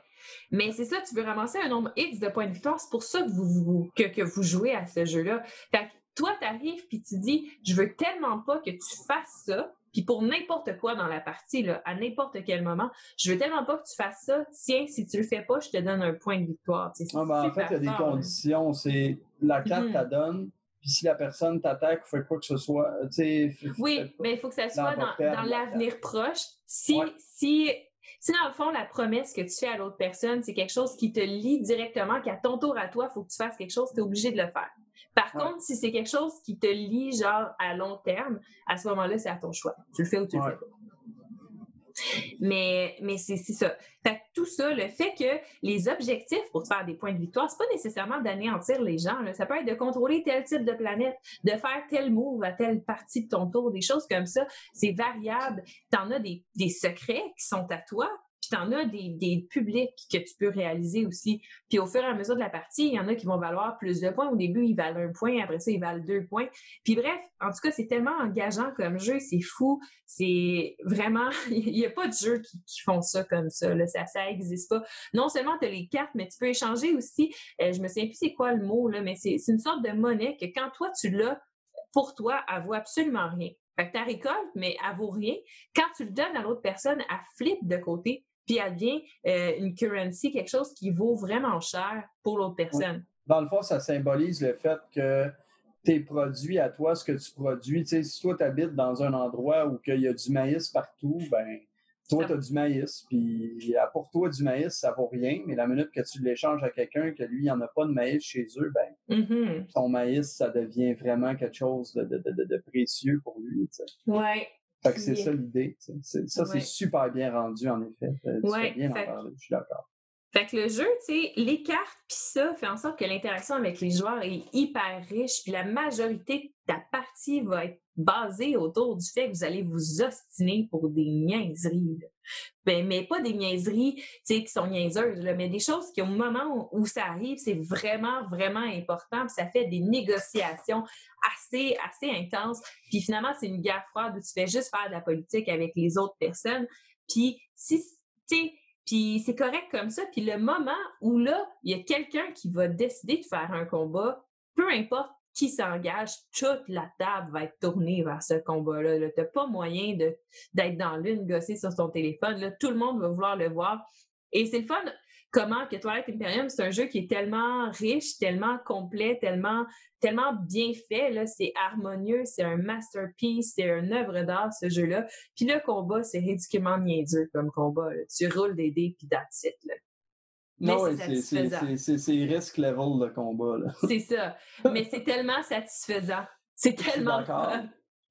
Mais c'est ça, tu veux ramasser un nombre X de points de victoire. C'est pour ça que vous, que, que vous jouez à ce jeu-là. Fait toi, tu arrives puis tu dis Je veux tellement pas que tu fasses ça. Puis pour n'importe quoi dans la partie, là, à n'importe quel moment, je veux tellement pas que tu fasses ça. Tiens, si tu le fais pas, je te donne un point de victoire. Ah, ben, en fait, il y a des conditions. C'est la carte, mm donne puis si la personne t'attaque ou fait quoi que ce soit, euh, tu sais. Oui, mais il faut que ça soit dans, l'avenir proche. Si, si, si, dans le fond, la promesse que tu fais à l'autre personne, c'est quelque chose qui te lie directement, qu'à ton tour à toi, il faut que tu fasses quelque chose, tu es obligé de le faire. Par contre, si c'est quelque chose qui te lie, genre, à long terme, à ce moment-là, c'est à ton choix. Tu le fais ou tu le fais pas. Mais, c'est ça. Tout ça, le fait que les objectifs pour faire des points de victoire, c'est pas nécessairement d'anéantir les gens. Ça peut être de contrôler tel type de planète, de faire tel move à telle partie de ton tour, des choses comme ça. C'est variable. Tu en as des, secrets qui sont à toi, tu en as des, publics que tu peux réaliser aussi. Puis au fur et à mesure de la partie, il y en a qui vont valoir plus de points. Au début, ils valent un point, après ça, ils valent deux points. Puis bref, en tout cas, c'est tellement engageant comme jeu, c'est fou. C'est vraiment, [LAUGHS] il n'y a pas de jeux qui, font ça comme ça. Là. Ça ça existe pas. Non seulement tu as les cartes, mais tu peux échanger aussi. Euh, je me souviens plus c'est quoi le mot, là, mais c'est une sorte de monnaie que quand toi, tu l'as, pour toi, elle vaut absolument rien. Fait que ta récolte, mais elle vaut rien. Quand tu le donnes à l'autre personne, elle flippe de côté, puis elle devient euh, une currency, quelque chose qui vaut vraiment cher pour l'autre personne. Dans le fond, ça symbolise le fait que tes produits à toi, ce que tu produis, tu sais, si toi, tu habites dans un endroit où il y a du maïs partout, ben toi, tu as du maïs, puis pour toi, du maïs, ça vaut rien, mais la minute que tu l'échanges à quelqu'un, que lui, il n'y en a pas de maïs chez eux, ben, mm-hmm. ton maïs, ça devient vraiment quelque chose de, de, de, de précieux pour lui. Tu sais. Ouais. Fait que c'est ça l'idée. Ça, c'est super bien rendu, en effet. Euh, tu ouais, bien en parler, je suis d'accord. Fait que le jeu, tu sais, les cartes, puis ça fait en sorte que l'interaction avec les joueurs est hyper riche, puis la majorité de ta partie va être basée autour du fait que vous allez vous ostiner pour des niaiseries. Ben, mais pas des niaiseries, tu sais, qui sont niaiseuses, là, mais des choses qui, au moment où, ça arrive, c'est vraiment, vraiment important, puis ça fait des négociations assez, assez intenses. Puis finalement, c'est une guerre froide où tu fais juste faire de la politique avec les autres personnes. Puis si, tu sais, puis c'est correct comme ça. Puis le moment où là, il y a quelqu'un qui va décider de faire un combat, peu importe qui s'engage, toute la table va être tournée vers ce combat-là. -là, tu pas moyen d'être dans l'une, gosser sur ton téléphone. Tout le monde va vouloir le voir. Et c'est le fun comment que Twilight Imperium, c'est un jeu qui est tellement riche, tellement complet, tellement, tellement bien fait. Là, c'est harmonieux, c'est un masterpiece, c'est une œuvre d'art, ce jeu-là. Puis le combat, c'est ridiculement niaiseux comme combat. Tu roules des dés, puis that's it. Là. Non, c'est risque level de combat. C'est ça. [LAUGHS] Mais c'est tellement satisfaisant. C'est tellement. D'accord.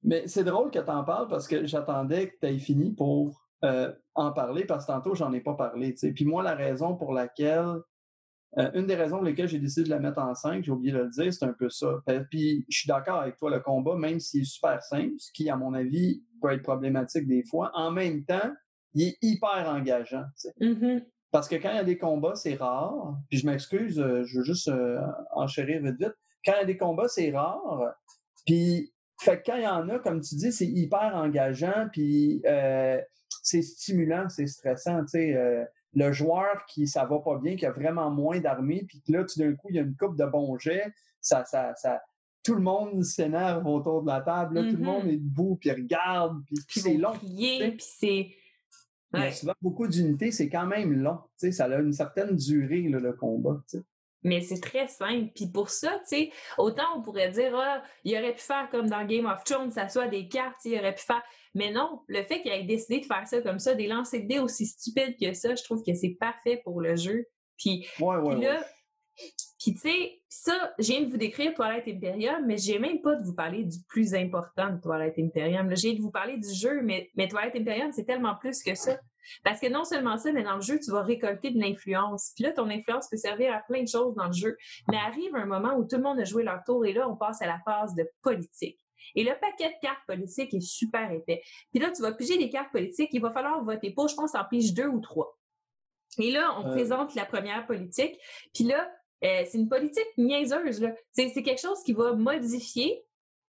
Mais c'est drôle que tu en parles parce que j'attendais que tu aies fini pour euh, en parler parce que tantôt, j'en ai pas parlé. Puis moi, la raison pour laquelle, euh, une des raisons pour lesquelles j'ai décidé de la mettre en 5, j'ai oublié de le dire, c'est un peu ça. Puis je suis d'accord avec toi, le combat, même s'il est super simple, ce qui, à mon avis, peut être problématique des fois, en même temps, il est hyper engageant. Mm-hmm. Parce que quand il y a des combats, c'est rare. Puis je m'excuse, euh, je veux juste enchérir vite vite. Quand il y a des combats, c'est rare. Puis fait que quand il y en a, comme tu dis, c'est hyper engageant. Puis c'est stimulant, c'est stressant. Euh, le joueur qui ça va pas bien, qui a vraiment moins d'armée, puis que là, tout d'un coup, il y a une coupe de bons jets, ça, ça, ça, tout le monde s'énerve autour de la table, tout le mm-hmm. monde est debout, puis regarde, puis, c'est long. puis c'est... Il y a souvent beaucoup d'unités, c'est quand même long. Ça a une certaine durée, le combat. Mais c'est très simple. Puis pour ça, tu sais, autant on pourrait dire, ah, il aurait pu faire comme dans Game of Thrones, ça soit des cartes, il aurait pu faire. Mais non, le fait qu'il ait décidé de faire ça comme ça, des lancers de dés aussi stupides que ça, je trouve que c'est parfait pour le jeu. Puis, là, puis tu sais, ça, je viens de vous décrire Toilette Imperium, mais j'ai même pas de vous parler du plus important de Toilette Imperium. Là, j'ai de vous parler du jeu, mais, mais Toilette Imperium, c'est tellement plus que ça. Parce que non seulement ça, mais dans le jeu, tu vas récolter de l'influence. Puis là, ton influence peut servir à plein de choses dans le jeu. Mais arrive un moment où tout le monde a joué leur tour et là, on passe à la phase de politique. Et le paquet de cartes politiques est super épais. Puis là, tu vas piger des cartes politiques, il va falloir voter pour, je pense, en pige deux ou trois. Et là, on euh. présente la première politique. Puis là, euh, c'est une politique niaiseuse. C'est quelque chose qui va modifier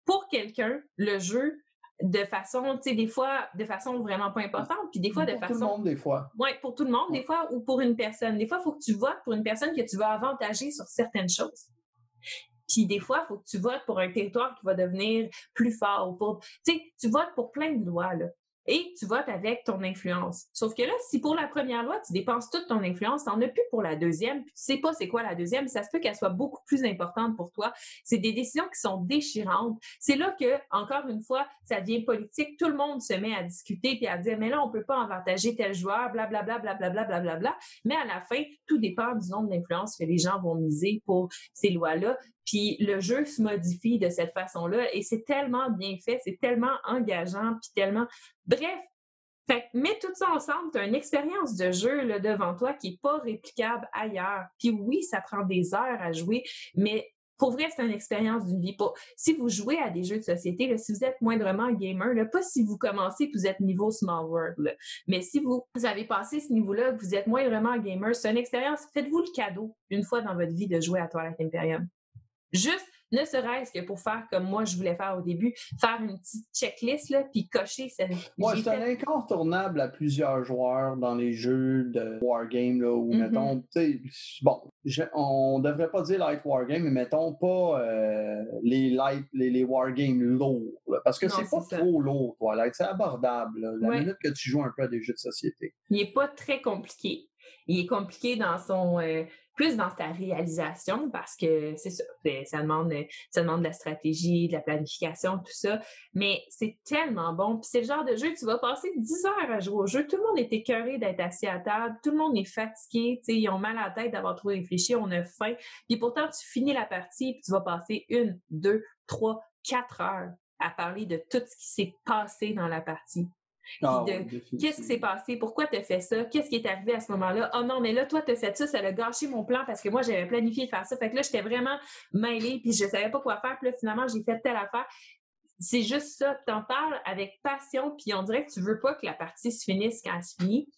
pour quelqu'un le jeu de façon, tu sais, des fois, de façon vraiment pas importante, puis des fois de façon... Pour tout le monde, des fois. Oui, pour tout le monde, des fois, ou pour une personne. Des fois, il faut que tu votes pour une personne que tu vas avantager sur certaines choses. Puis des fois, il faut que tu votes pour un territoire qui va devenir plus fort. Ou pour, tu sais, tu votes pour plein de lois, là et tu votes avec ton influence. Sauf que là, si pour la première loi, tu dépenses toute ton influence, tu n'en as plus pour la deuxième, puis tu sais pas c'est quoi la deuxième, ça se peut qu'elle soit beaucoup plus importante pour toi. C'est des décisions qui sont déchirantes. C'est là que, encore une fois, ça devient politique. Tout le monde se met à discuter puis à dire, mais là, on peut pas avantager tel joueur, blablabla, blablabla, blablabla. Mais à la fin, tout dépend du nombre d'influences que les gens vont miser pour ces lois-là. Puis le jeu se modifie de cette façon-là et c'est tellement bien fait, c'est tellement engageant, puis tellement... Bref, fait mets tout ça ensemble, tu as une expérience de jeu là, devant toi qui n'est pas réplicable ailleurs. Puis oui, ça prend des heures à jouer, mais pour vrai, c'est une expérience d'une vie. Si vous jouez à des jeux de société, si vous êtes moindrement gamer, pas si vous commencez et vous êtes niveau Small World, mais si vous, vous avez passé ce niveau-là, que vous êtes moindrement gamer, c'est une expérience, faites-vous le cadeau une fois dans votre vie de jouer à Twilight Imperium. Juste ne serait-ce que pour faire comme moi je voulais faire au début, faire une petite checklist, là, puis cocher. Ça, moi, c'est un incontournable à plusieurs joueurs dans les jeux de Wargame, là, où, mm-hmm. mettons, tu sais, bon, on devrait pas dire light Wargame, mais mettons pas euh, les light, les, les Wargames lourds, parce que c'est pas trop lourd, Twilight, c'est abordable, la minute que tu joues un peu à des jeux de société. Il est pas très compliqué. Il est compliqué dans son... Euh, plus dans ta réalisation parce que c'est ça, ça demande, ça demande de la stratégie, de la planification, tout ça. Mais c'est tellement bon. Puis c'est le genre de jeu, tu vas passer 10 heures à jouer au jeu. Tout le monde est écœuré d'être assis à table. Tout le monde est fatigué. Ils ont mal à la tête d'avoir trop réfléchi. On a faim. Puis pourtant, tu finis la partie puis tu vas passer une, deux, trois, quatre heures à parler de tout ce qui s'est passé dans la partie. Ah qu'est-ce qui s'est passé, pourquoi tu as fait ça, qu'est-ce qui est arrivé à ce moment-là? Oh non, mais là, toi, tu as fait ça, ça a gâché mon plan parce que moi, j'avais planifié de faire ça. Fait que là, j'étais vraiment mêlée, puis je savais pas quoi faire. Puis là, finalement, j'ai fait telle affaire. C'est juste ça. Tu en parles avec passion, puis on dirait que tu veux pas que la partie se finisse quand elle se finit.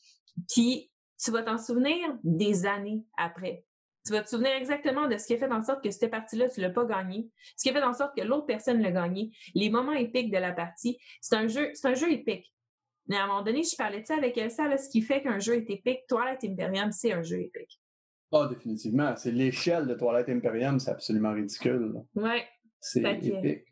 Puis tu vas t'en souvenir des années après. Tu vas te souvenir exactement de ce qui a fait en sorte que cette partie-là, tu l'as pas gagnée. Ce qui a fait en sorte que l'autre personne l'a gagné. Les moments épiques de la partie. C'est un jeu, c'est un jeu épique. Mais à un moment donné, je parlais de ça avec Elsa, là, ce qui fait qu'un jeu est épique. Twilight Imperium, c'est un jeu épique. Ah, définitivement. C'est l'échelle de Twilight Imperium, c'est absolument ridicule. Ouais. C'est épique.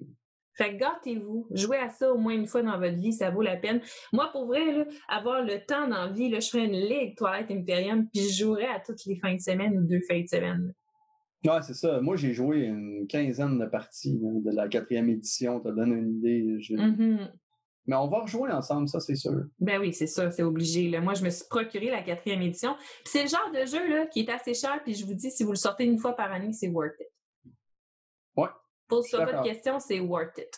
Fait que gâtez-vous, jouez à ça au moins une fois dans votre vie, ça vaut la peine. Moi, pour vrai, là, avoir le temps dans vie, là, je ferais une ligue Twilight Imperium, puis je jouerais à toutes les fins de semaine ou deux fins de semaine. Ouais, c'est ça. Moi, j'ai joué une quinzaine de parties de la quatrième édition. Ça donne une idée. Mm-hmm. Mais on va rejouer ensemble, ça, c'est sûr. Ben oui, c'est ça, c'est obligé. Là. Moi, je me suis procuré la quatrième édition. c'est le genre de jeu là, qui est assez cher, puis je vous dis, si vous le sortez une fois par année, c'est worth it. Ouais. Pour sur votre question, c'est worth it.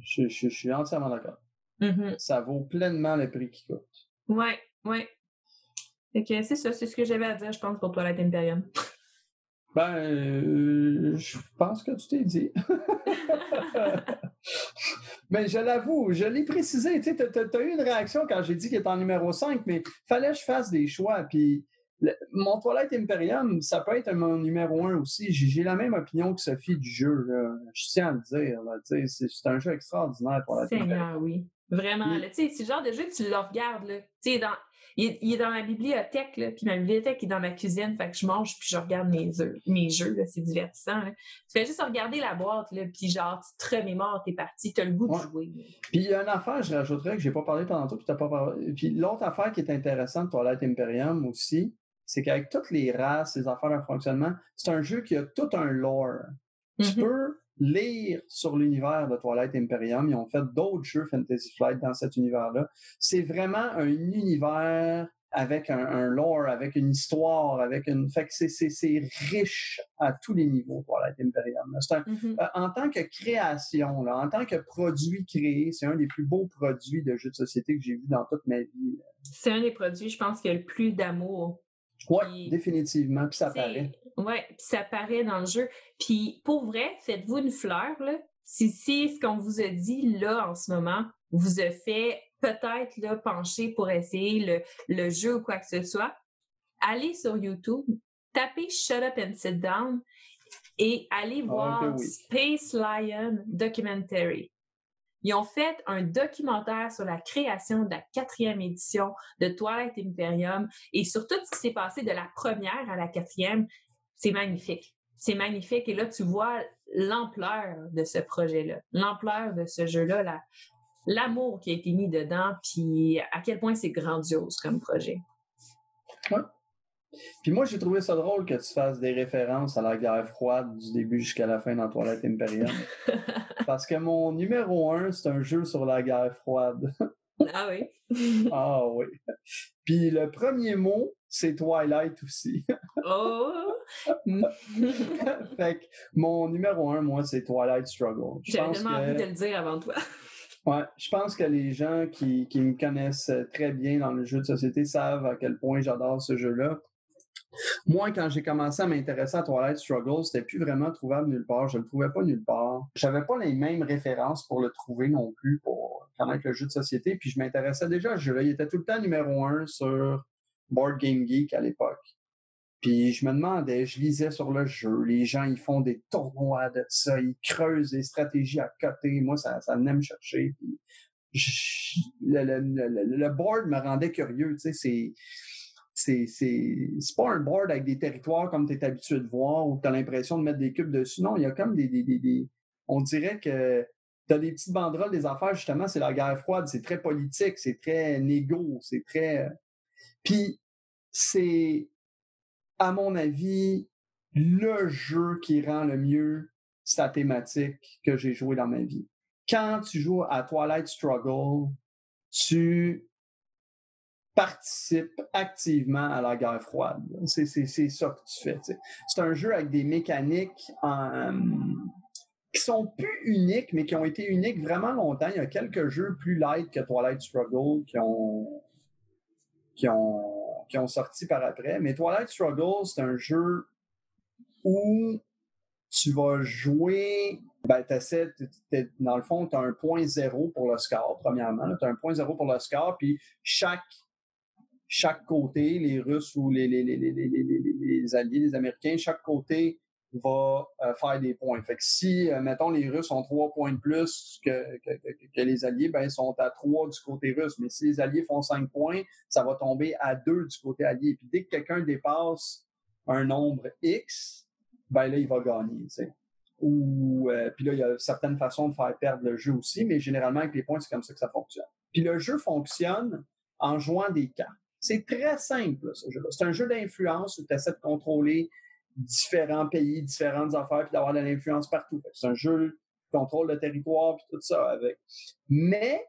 Je, suis entièrement d'accord. Mm-hmm. Ça vaut pleinement le prix qu'il coûte. Ouais, ouais. Ok, c'est ça, c'est ce que j'avais à dire, je pense, pour Toilette Imperium. [LAUGHS] Ben, euh, je pense que tu t'es dit. [LAUGHS] [LAUGHS] mais je l'avoue, je l'ai précisé. Tu as, eu une réaction quand j'ai dit qu'il était en numéro 5, mais fallait que je fasse des choix. Puis mon Toilette Imperium, ça peut être mon numéro 1 aussi. J'ai la même opinion que Sophie du jeu. Je tiens à le dire. C'est un jeu extraordinaire, Toilette Seigneur, oui. Vraiment. C'est le genre de jeu que tu le regardes. Là. Dans, il, est dans ma bibliothèque, là, puis ma bibliothèque est dans ma cuisine, fait que je mange puis je regarde mes, mes jeux, c'est divertissant. Tu fais juste regarder la boîte, là, puis genre, tu te remémores tes parties, tu as le goût de jouer. Puis il y a une affaire, je rajouterais, que j'ai pas parlé pendant tout, puis t'as pas parlé. Puis l'autre affaire qui est intéressante, Toilette Imperium aussi, c'est qu'avec toutes les races, les affaires de fonctionnement, c'est un jeu qui a tout un lore. Tu mm-hmm. peux lire sur l'univers de Twilight Imperium. Ils ont fait d'autres jeux Fantasy Flight dans cet univers-là. C'est vraiment un univers avec un, lore, avec une histoire, avec une. Fait que c'est riche à tous les niveaux, Twilight Imperium. Mm-hmm. Euh, en tant que création, là, en tant que produit créé, c'est un des plus beaux produits de jeux de société que j'ai vu dans toute ma vie. C'est un des produits, je pense, qui a le plus d'amour oui, définitivement. Puis ça paraît. Oui, puis ça paraît dans le jeu. Puis pour vrai, faites-vous une fleur, là. Si, si ce qu'on vous a dit là en ce moment vous a fait peut-être là, pencher pour essayer le, le jeu ou quoi que ce soit, allez sur YouTube, tapez Shut Up and Sit Down et allez ah, voir Space Lion Documentary. Ils ont fait un documentaire sur la création de la quatrième édition de Twilight Imperium et sur tout ce qui s'est passé de la première à la quatrième. C'est magnifique. C'est magnifique. Et là, tu vois l'ampleur de ce projet-là, l'ampleur de ce jeu-là, l'amour qui a été mis dedans, puis à quel point c'est grandiose comme projet. Ouais. Puis moi, j'ai trouvé ça drôle que tu fasses des références à la guerre froide du début jusqu'à la fin dans Toilette Imperium. [LAUGHS] Parce que mon numéro un, c'est un jeu sur la guerre froide. ah oui? ah oui. Puis le premier mot, c'est Twilight aussi. [LAUGHS] oh! [LAUGHS] fait que mon numéro un, moi, c'est Twilight Struggle. J'avais tellement envie de le dire avant toi. [LAUGHS] Ouais, je pense que les gens qui, qui, me connaissent très bien dans le jeu de société savent à quel point j'adore ce jeu-là. Moi, quand j'ai commencé à m'intéresser à Twilight Struggle, c'était plus vraiment trouvable nulle part. Je le trouvais pas nulle part. J'avais pas les mêmes références pour le trouver non plus pour connaître le jeu de société. Puis je m'intéressais déjà à ce jeu-là. Il était tout le temps numéro un sur Board Game Geek à l'époque. Puis je me demandais, je lisais sur le jeu, les gens ils font des tournois de ça, ils creusent des stratégies à côté. Moi, ça, ça venait me chercher. le, le, le, board me rendait curieux. Tu sais, c'est c'est, c'est, pas un board avec des territoires comme tu es habitué de voir où tu as l'impression de mettre des cubes dessus. Non, il y a comme des. des, des, on dirait que tu as des petites banderoles des affaires, justement, c'est la guerre froide, c'est très politique, c'est très négo, c'est très. Puis c'est, à mon avis, le jeu qui rend le mieux sa thématique que j'ai joué dans ma vie. Quand tu joues à Twilight Struggle, tu participe activement à la guerre froide. C'est ça que tu fais. C'est un jeu avec des mécaniques euh, qui sont plus uniques, mais qui ont été uniques vraiment longtemps. Il y a quelques jeux plus light que Twilight Struggle qui ont, qui ont, qui ont sorti par après. Mais Twilight Struggle, c'est un jeu où tu vas jouer, ben, dans le fond, tu as un point zéro pour le score, premièrement. Tu as un point zéro pour le score, puis chaque chaque côté, les Russes ou les, les, les, les Alliés, les Américains, chaque côté va euh, faire des points. Fait que si, euh, mettons, les Russes ont trois points de plus que, les Alliés, ben, ils sont à trois du côté russe. Mais si les Alliés font cinq points, ça va tomber à deux du côté allié. Puis dès que quelqu'un dépasse un nombre X, ben là, il va gagner. Ou, euh, puis là, il y a certaines façons de faire perdre le jeu aussi, mais généralement, avec les points, c'est comme ça que ça fonctionne. Puis le jeu fonctionne en jouant des cartes. C'est très simple, ce jeu-là. C'est un jeu d'influence où tu essaies de contrôler différents pays, différentes affaires, puis d'avoir de l'influence partout. C'est un jeu contrôle de territoire, puis tout ça avec. Mais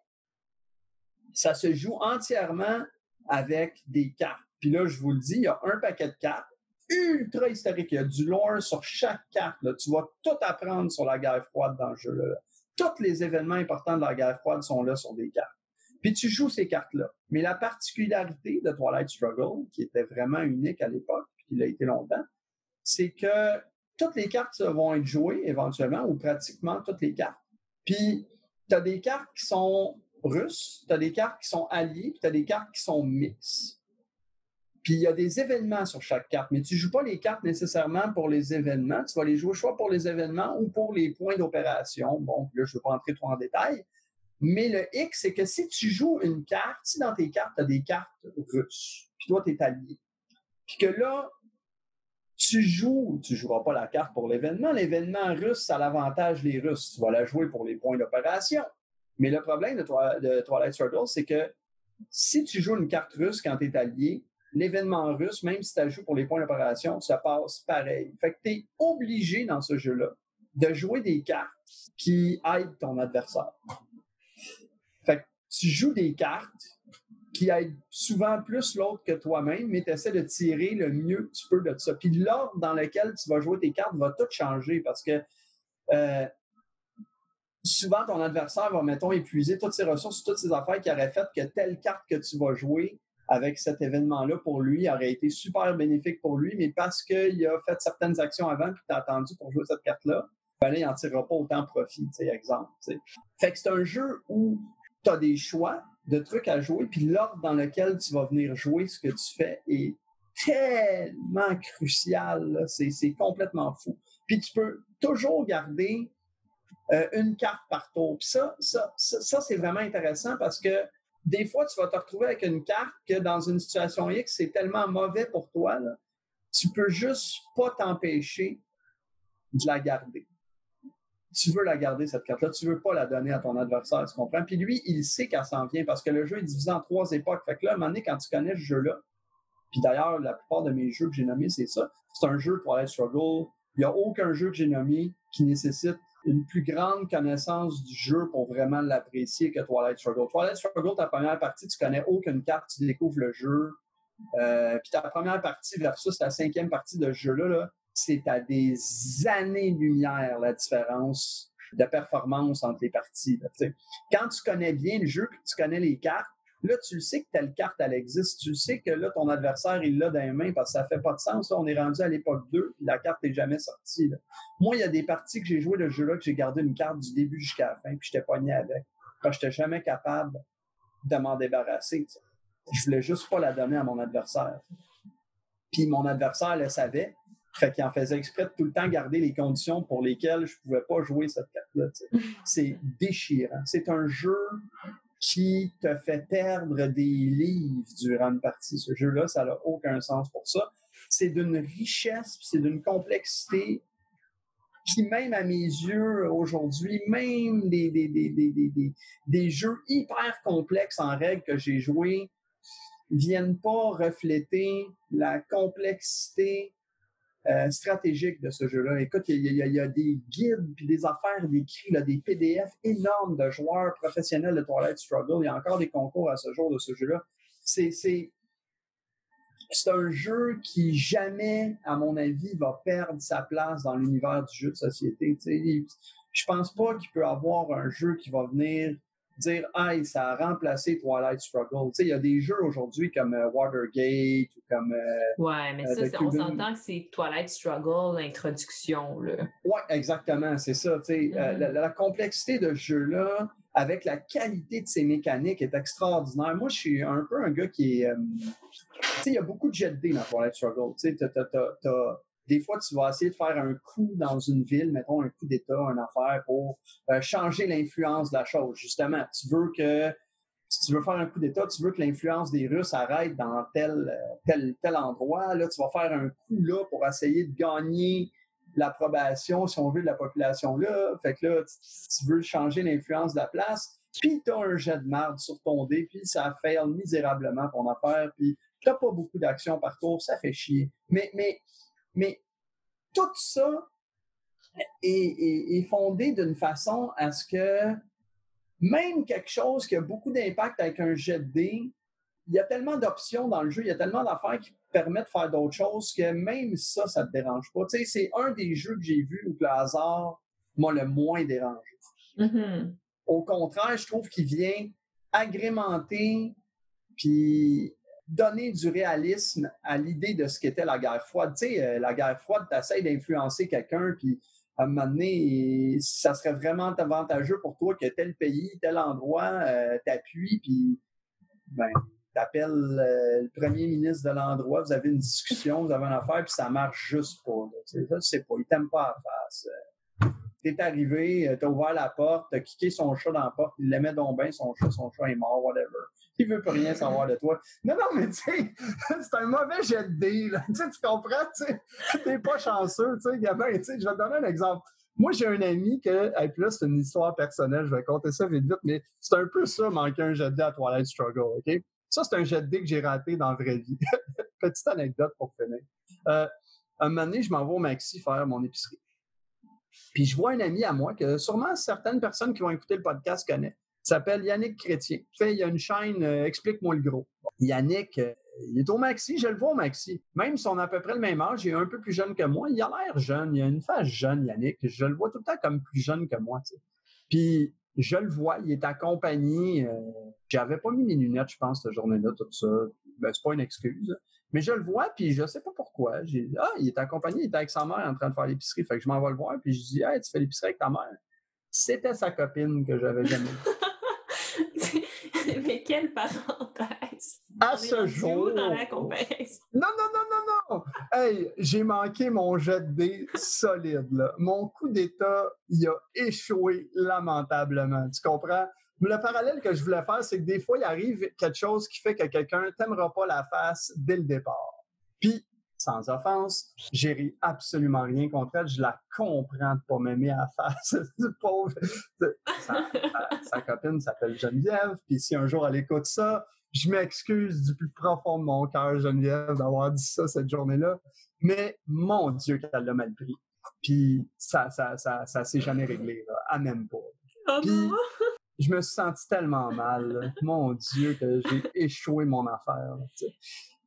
ça se joue entièrement avec des cartes. Puis là, je vous le dis, il y a un paquet de cartes ultra historique. Il y a du lore sur chaque carte. Tu vas tout apprendre sur la guerre froide dans le jeu. Là. Tous les événements importants de la guerre froide sont là sur des cartes. Puis tu joues ces cartes-là. Mais la particularité de Twilight Struggle, qui était vraiment unique à l'époque, puis qui l'a été longtemps, c'est que toutes les cartes vont être jouées éventuellement, ou pratiquement toutes les cartes. Puis tu as des cartes qui sont russes, tu as des cartes qui sont alliées, puis tu as des cartes qui sont mixtes. Puis il y a des événements sur chaque carte, mais tu ne joues pas les cartes nécessairement pour les événements. Tu vas les jouer soit pour les événements ou pour les points d'opération. Bon, là, je ne veux pas entrer trop en détail, mais le X, c'est que si tu joues une carte, si dans tes cartes, tu as des cartes russes, puis toi, tu es allié, puis que là, tu joues, tu joueras pas la carte pour l'événement. L'événement russe, ça l'avantage les Russes. Tu vas la jouer pour les points d'opération. Mais le problème de, Twilight Struggle, c'est que si tu joues une carte russe quand tu es allié, l'événement russe, même si tu joues pour les points d'opération, ça passe pareil. Fait que tu es obligé dans ce jeu-là de jouer des cartes qui aident ton adversaire tu joues des cartes qui aident souvent plus l'autre que toi-même, mais tu essaies de tirer le mieux que tu peux de ça. Puis l'ordre dans lequel tu vas jouer tes cartes va tout changer parce que euh, souvent ton adversaire va, mettons, épuiser toutes ses ressources, toutes ses affaires qui auraient fait que telle carte que tu vas jouer avec cet événement-là pour lui aurait été super bénéfique pour lui, mais parce qu'il a fait certaines actions avant puis tu as attendu pour jouer cette carte-là, ben là, il n'en tirera pas autant profit, exemple. Fait que c'est un jeu où tu as des choix de trucs à jouer, puis l'ordre dans lequel tu vas venir jouer ce que tu fais est tellement crucial. C'est complètement fou. Puis tu peux toujours garder euh, une carte par tour. Puis ça, ça, ça, c'est vraiment intéressant parce que des fois, tu vas te retrouver avec une carte que dans une situation X, c'est tellement mauvais pour toi, là, tu peux juste pas t'empêcher de la garder tu veux la garder, cette carte-là. Tu veux pas la donner à ton adversaire, tu comprends? Puis lui, il sait qu'elle s'en vient parce que le jeu est divisé en trois époques. Fait que là, à un moment donné, quand tu connais ce jeu-là, puis d'ailleurs, la plupart de mes jeux que j'ai nommés, c'est ça. C'est un jeu Twilight Struggle. Il n'y a aucun jeu que j'ai nommé qui nécessite une plus grande connaissance du jeu pour vraiment l'apprécier que Twilight Struggle. Twilight Struggle, ta première partie, tu connais aucune carte, tu découvres le jeu. Euh, puis ta première partie versus la cinquième partie de ce jeu-là, là, c'est à des années-lumière la différence de performance entre les parties. Quand tu connais bien le jeu, que tu connais les cartes, Là, tu le sais que telle carte, elle existe. Tu le sais que là, ton adversaire, il l'a dans les mains parce que ça fait pas de sens. on est rendu à l'époque 2, puis la carte n'est jamais sortie. Moi, il y a des parties que j'ai joué le jeu-là, que j'ai gardé une carte du début jusqu'à la fin, puis j'étais pogné avec. Parce que j'étais jamais capable de m'en débarrasser. Je voulais juste pas la donner à mon adversaire. Puis mon adversaire le savait. Fait qu'il en faisait exprès de tout le temps garder les conditions pour lesquelles je pouvais pas jouer cette carte-là. [LAUGHS] C'est déchirant. C'est un jeu qui te fait perdre des livres durant une partie. Ce jeu-là, ça n'a aucun sens pour ça. C'est d'une richesse, c'est d'une complexité qui, même à mes yeux, aujourd'hui, même des, des, des, des, jeux hyper complexes en règle que j'ai joués, viennent pas refléter la complexité euh, stratégique de ce jeu-là. Écoute, il y, a des guides puis des affaires d'écrit, des PDF énormes de joueurs professionnels de Twilight Struggle. Il y a encore des concours à ce jour de ce jeu-là. C'est, c'est, c'est un jeu qui jamais, à mon avis, va perdre sa place dans l'univers du jeu de société. Je pense pas qu'il peut avoir un jeu qui va venir dire ah ça a remplacé Twilight Struggle. Tu sais, il y a des jeux aujourd'hui comme euh, Watergate ou comme. Euh, ouais, mais euh, ça, on s'entend que c'est Twilight Struggle, l'introduction. Oui, exactement, c'est ça. Tu sais, mm-hmm. la, complexité de ce jeu-là, avec la qualité de ses mécaniques, est extraordinaire. Moi, je suis un peu un gars qui est. tu sais, il y a beaucoup de jet dans Twilight Struggle. Tu sais, t'as des fois, tu vas essayer de faire un coup dans une ville, mettons un coup d'État, une affaire, pour euh, changer l'influence de la chose. Justement, tu veux que, si tu veux faire un coup d'État, tu veux que l'influence des Russes arrête dans tel, euh, tel, tel endroit. Là, tu vas faire un coup là pour essayer de gagner l'approbation, si on veut, de la population là. Fait que là, tu, veux changer l'influence de la place. Puis tu as un jet de marde sur ton dé, puis ça fait misérablement ton affaire, puis tu n'as pas beaucoup d'action par tour, ça fait chier. Mais, mais mais tout ça est, fondé d'une façon à ce que même quelque chose qui a beaucoup d'impact avec un jet de dés, il y a tellement d'options dans le jeu, il y a tellement d'affaires qui permettent de faire d'autres choses que même ça, ça ne te dérange pas. Tu sais, c'est un des jeux que j'ai vus où le hasard m'a le moins dérangé. Mm-hmm. Au contraire, je trouve qu'il vient agrémenter puis donner du réalisme à l'idée de ce qu'était la guerre froide. Tu sais, euh, la guerre froide, tu essaies d'influencer quelqu'un, puis à un moment donné, ça serait vraiment avantageux pour toi que tel pays, tel endroit euh, t'appuie, puis ben, t'appelles euh, le premier ministre de l'endroit, vous avez une discussion, vous avez une affaire, puis ça marche juste pas. Tu sais, pas, il t'aime pas à face. T'es arrivé, t'as ouvert la porte, t'as kické son chat dans la porte, il l'aimait donc bien, son chat, son chat est mort, whatever il veut plus rien savoir de toi. Non, non, mais tu sais, [LAUGHS] c'est un mauvais jet de dés, Tu tu comprends, tu t'es pas chanceux, tu sais, gamin, tu sais, je vais te donner un exemple. Moi, j'ai un ami que, et puis là, c'est une histoire personnelle, je vais compter ça vite vite, mais c'est un peu ça, manquer un jet de dés à Twilight Struggle, OK? Ça, c'est un jet de dés que j'ai raté dans la vraie vie. [LAUGHS] Petite anecdote pour finir. Euh, un moment donné, je m'en vais au Maxi faire mon épicerie. Puis je vois un ami à moi que sûrement certaines personnes qui vont écouter le podcast connaissent s'appelle Yannick Chrétien. Fait, il a une chaîne euh, Explique-moi le gros. Yannick, euh, il est au maxi, je le vois au maxi. Même si on a à peu près le même âge, il est un peu plus jeune que moi. Il a l'air jeune, il a une face jeune, Yannick. Je le vois tout le temps comme plus jeune que moi. Puis je le vois, il est accompagné. Euh, j'avais pas mis mes lunettes, je pense, cette journée-là, tout ça. Ben, c'est pas une excuse. Mais je le vois, puis je sais pas pourquoi. J'ai Ah, il est accompagné, il était avec sa mère en train de faire l'épicerie. Fait que je m'en vais le voir, puis je dis Hey, tu fais l'épicerie avec ta mère? C'était sa copine que j'avais jamais [LAUGHS] Mais quelle parenthèse! À ce jour! Dans la comparaison? Non, non, non, non, non! Hey, j'ai manqué mon jet de dés solide, là. Mon coup d'état, il a échoué lamentablement. Tu comprends? Le parallèle que je voulais faire, c'est que des fois, il arrive quelque chose qui fait que quelqu'un t'aimera pas la face dès le départ. Puis, sans offense. J'ai absolument rien contre elle. Je la comprends de pas m'aimer à la face. [LAUGHS] pauvre. Sa, copine s'appelle Geneviève. Puis si un jour elle écoute ça, je m'excuse du plus profond de mon cœur, Geneviève, d'avoir dit ça cette journée-là. Mais mon Dieu, qu'elle l'a mal pris. Puis ça, ça, ça, ça s'est jamais réglé. Là. Elle m'aime pas. Oh Puis, je me suis senti tellement mal. [LAUGHS] Mon Dieu, que j'ai échoué mon affaire.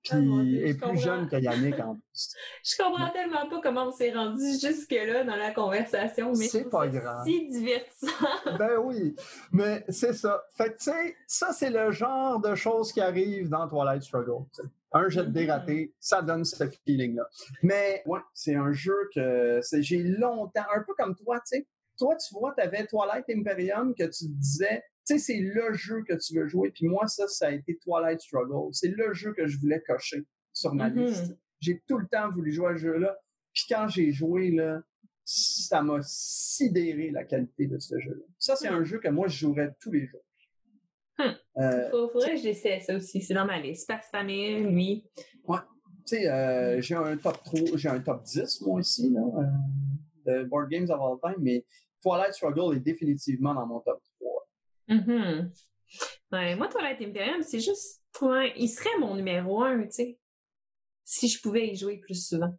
Puis oh est plus jeune que Yannick en [LAUGHS] plus. je comprends tellement pas comment on s'est rendu jusque-là dans la conversation, mais c'est pas grave. si divertissant. [LAUGHS] ben oui, mais c'est ça. Fait que tu sais, ça c'est le genre de choses qui arrivent dans Twilight Struggle. Un jet de dératé, mm-hmm. ça donne ce feeling-là. Mais ouais, c'est un jeu que j'ai longtemps, un peu comme toi, tu sais. Toi, tu vois, tu avais Twilight Imperium que tu disais, tu sais, c'est le jeu que tu veux jouer. Puis moi, ça, ça a été Twilight Struggle. C'est le jeu que je voulais cocher sur ma mm-hmm. liste. J'ai tout le temps voulu jouer à ce jeu-là. Puis quand j'ai joué, là, ça m'a sidéré la qualité de ce jeu-là. Ça, c'est mm. un jeu que moi, je jouerais tous les jours. Hmm. Euh, faudrait que j'essaie ça aussi. C'est dans ma liste. Pax Famille, lui. Ouais. Tu sais, euh, j'ai un top 3, j'ai un top 10, moi aussi, là, euh, de Board Games of All Time, mais Twilight Struggle est définitivement dans mon top 3. Mm ouais, moi, Twilight Imperium, c'est juste. Ouais, il serait mon numéro 1, tu sais. Si je pouvais y jouer plus souvent.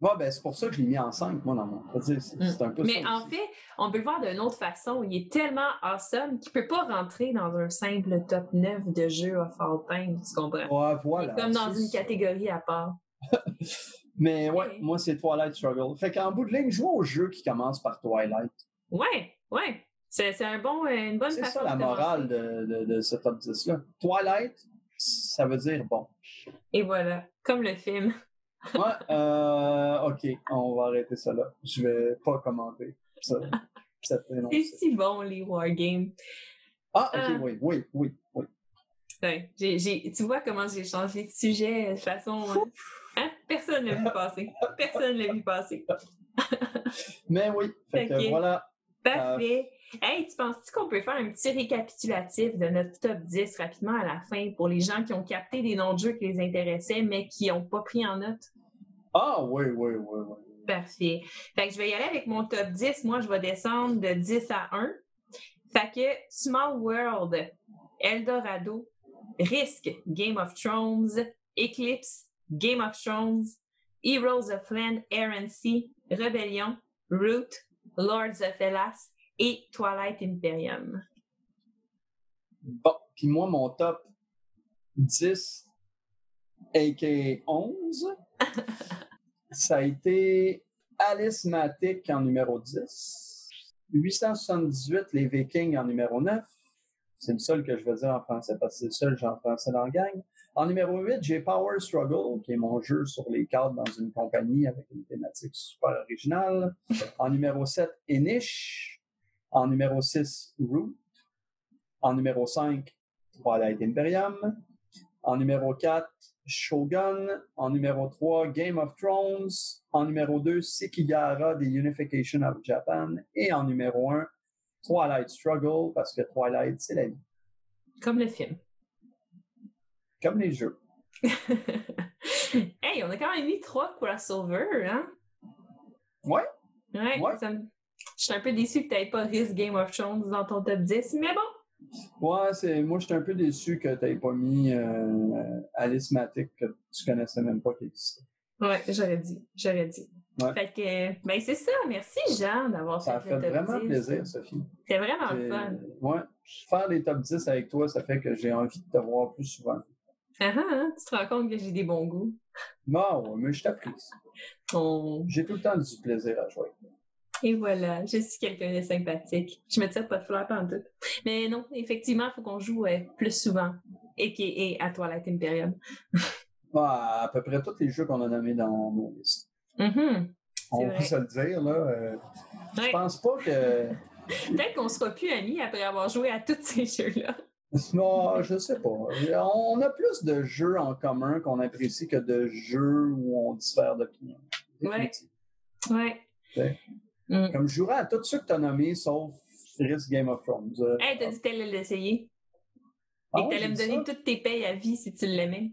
Ouais, ben, c'est pour ça que je l'ai mis en 5, moi, dans mon. C'est mm. un peu Mais en fait, on peut le voir d'une autre façon. Il est tellement awesome qu'il ne peut pas rentrer dans un simple top 9 de jeux all time, tu comprends? Ouais, voilà. Comme dans une catégorie à part. [LAUGHS] Mais ouais, moi, c'est Twilight Struggle. Fait qu'en bout de ligne, joue au jeu qui commence par Twilight. Ouais, ouais. C'est un bon, une bonne façon. C'est ça la morale de, de, de, ce top 10-là. Twilight, ça veut dire bon. Et voilà, comme le film. Ouais, euh, ok, on va arrêter ça là. Je vais pas commenter ça, [LAUGHS] C'est si bon, les wargames. Ah, ok, euh, oui, oui, oui, oui. Ouais, tu vois comment j'ai changé de sujet de façon. Hein? Personne ne l'a vu passer. Personne ne l'a vu passer. [LAUGHS] Mais oui, fait que voilà. Parfait. Hey, tu penses-tu qu'on peut faire un petit récapitulatif de notre top 10 rapidement à la fin pour les gens qui ont capté des noms de jeux qui les intéressaient mais qui n'ont pas pris en note? Ah oui, oui, oui, oui. Parfait. Fait que je vais y aller avec mon top 10. Moi, je vais descendre de 10 à 1. Fait que Small World, Eldorado, Risk, Game of Thrones, Eclipse, Game of Thrones, Heroes of Land, Air and Sea, Rebellion, Root, Lords of Hellas et Twilight Imperium. Bon, puis moi, mon top 10, aka 11, ça a été Alice Matic en numéro 10, 878 Les Vikings en numéro 9, c'est le seul que je veux dire en français parce que c'est le seul que j'ai en français dans la gang. En numéro 8, j'ai Power Struggle, qui est mon jeu sur les cartes dans une compagnie avec une thématique super originale. En numéro 7, Inish. En numéro 6, Root. En numéro 5, Twilight Imperium. En numéro 4, Shogun. En numéro 3, Game of Thrones. En numéro 2, Sekigahara, The Unification of Japan. Et en numéro 1, Twilight Struggle, parce que Twilight, c'est la vie. Comme le film. Comme les jeux. [LAUGHS] hey, on a quand même mis trois crossovers, hein? Ouais. Ouais, ouais. Ça me je suis un peu déçu que tu n'aies pas Risk Game of Thrones dans ton top 10, mais bon. Ouais, c'est moi je suis un peu déçu que tu n'aies pas mis euh, Alice Matic que tu connaissais même pas qui existait. Ouais, j'aurais dit. J'aurais dit. Ouais. Fait que, ben c'est ça. Merci Jean d'avoir fait, ça fait vraiment plaisir, Sophie. C'était vraiment fun. Ouais. Faire les top 10 avec toi, ça fait que j'ai envie de te voir plus souvent. Ah, hein? tu te rends compte que j'ai des bons goûts. Non, mais je t'apprécie. [LAUGHS] J'ai tout le temps du plaisir à jouer. Et voilà, je suis quelqu'un de sympathique. Je me tire pas de fleurs en tout. Mais non, effectivement, il faut qu'on joue euh, plus souvent. Et, et à Twilight Imperium. bah, [LAUGHS] à peu près tous les jeux qu'on a nommés dans nos listes. Mm-hmm. On peut se le dire, là. Euh, je pense pas que. [LAUGHS] Peut-être qu'on sera plus amis après avoir joué à tous ces jeux-là. Non, je sais pas. On a plus de jeux en commun qu'on apprécie que de jeux où on diffère d'opinion. Ouais. Ouais. Mm. Comme je jouerais à tout ceux que tu as nommés, sauf Risk Game of Thrones. Euh, hey, t'as dit que t'allais l'essayer. Ah, Et que t'allais me donner toutes tes payes à vie si tu l'aimais.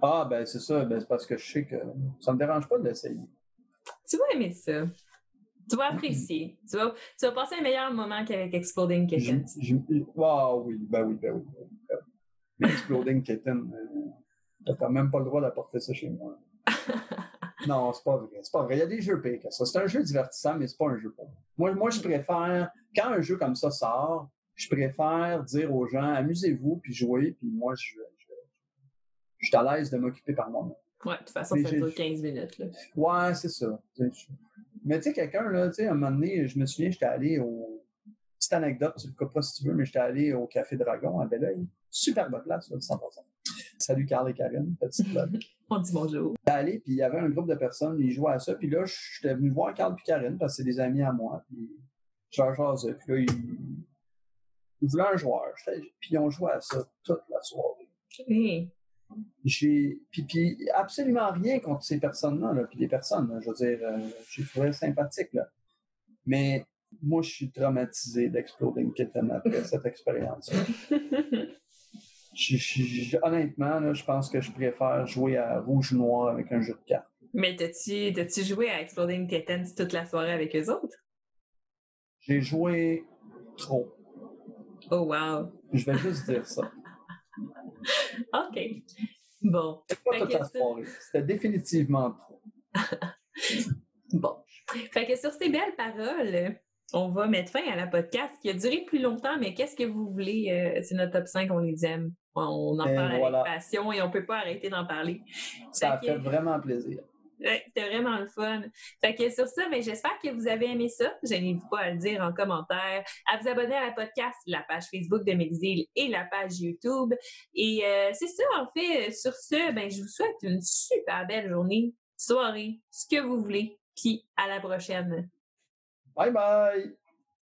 Ah, ben c'est ça. Ben, c'est parce que je sais que ça me dérange pas de l'essayer. Tu vas aimer ça. Tu vas apprécier. tu, vas, tu vas passer un meilleur moment qu'avec Exploding Kitten. Ah oui, ben oui, ben oui. Ben Exploding Kitten, euh, t'as même pas le droit d'apporter ça chez moi. [LAUGHS] Non, c'est pas vrai. C'est pas vrai. Il y a des jeux pires que ça. C'est un jeu divertissant, mais c'est pas un jeu pour moi. Moi, je préfère, quand un jeu comme ça sort, je préfère dire aux gens, amusez-vous, puis jouez, puis moi, je, je suis à l'aise de m'occuper par moi-même. Ouais, de toute façon, ça dure 15 minutes. Là. Ouais, c'est ça. Mais tu sais, quelqu'un, là, tu sais, à un moment donné, je me souviens, j'étais allé au. Petite anecdote, tu le cas pas si tu veux, mais j'étais allé au Café Dragon à Belleuil. Superbe place, là, 100%. Salut Carl et Karine, petite blague. [LAUGHS] On dit bonjour. J'étais allé, puis il y avait un groupe de personnes, ils jouaient à ça, puis là, j'étais venu voir Carl et Karine, parce que c'est des amis à moi, puis je leur jasais, puis là, ils, ils voulaient un joueur, puis ils ont joué à ça toute la soirée. J'ai puis, puis, absolument rien contre ces personnes-là, là, puis les personnes, je veux dire, euh, j'ai trouvé sympathique, là. Mais moi, je suis traumatisé d'Exploding Kitten après cette expérience. [LAUGHS] honnêtement, là, je pense que je préfère jouer à rouge-noir avec un jeu de cartes. Mais t'as-tu, t'as-tu joué à Exploding Kittens toute la soirée avec eux autres? J'ai joué trop. Oh wow! Je vais juste dire ça. OK. Bon. C'était définitivement trop. [LAUGHS] bon. Fait que sur ces belles paroles, on va mettre fin à la podcast qui a duré plus longtemps, mais qu'est-ce que vous voulez? Euh, c'est notre top 5, on les aime. On en parle avec passion et on ne peut pas arrêter d'en parler. Ça a fait vraiment plaisir. C'était vraiment le fun. Fait que sur ça, ben, j'espère que vous avez aimé ça. Je n'hésite pas à le dire en commentaire, à vous abonner à la podcast, la page Facebook de Mixdeal et la page YouTube. Et euh, c'est ça, en fait. Sur ce, ben, je vous souhaite une super belle journée, soirée, ce que vous voulez. Puis à la prochaine. Bye bye!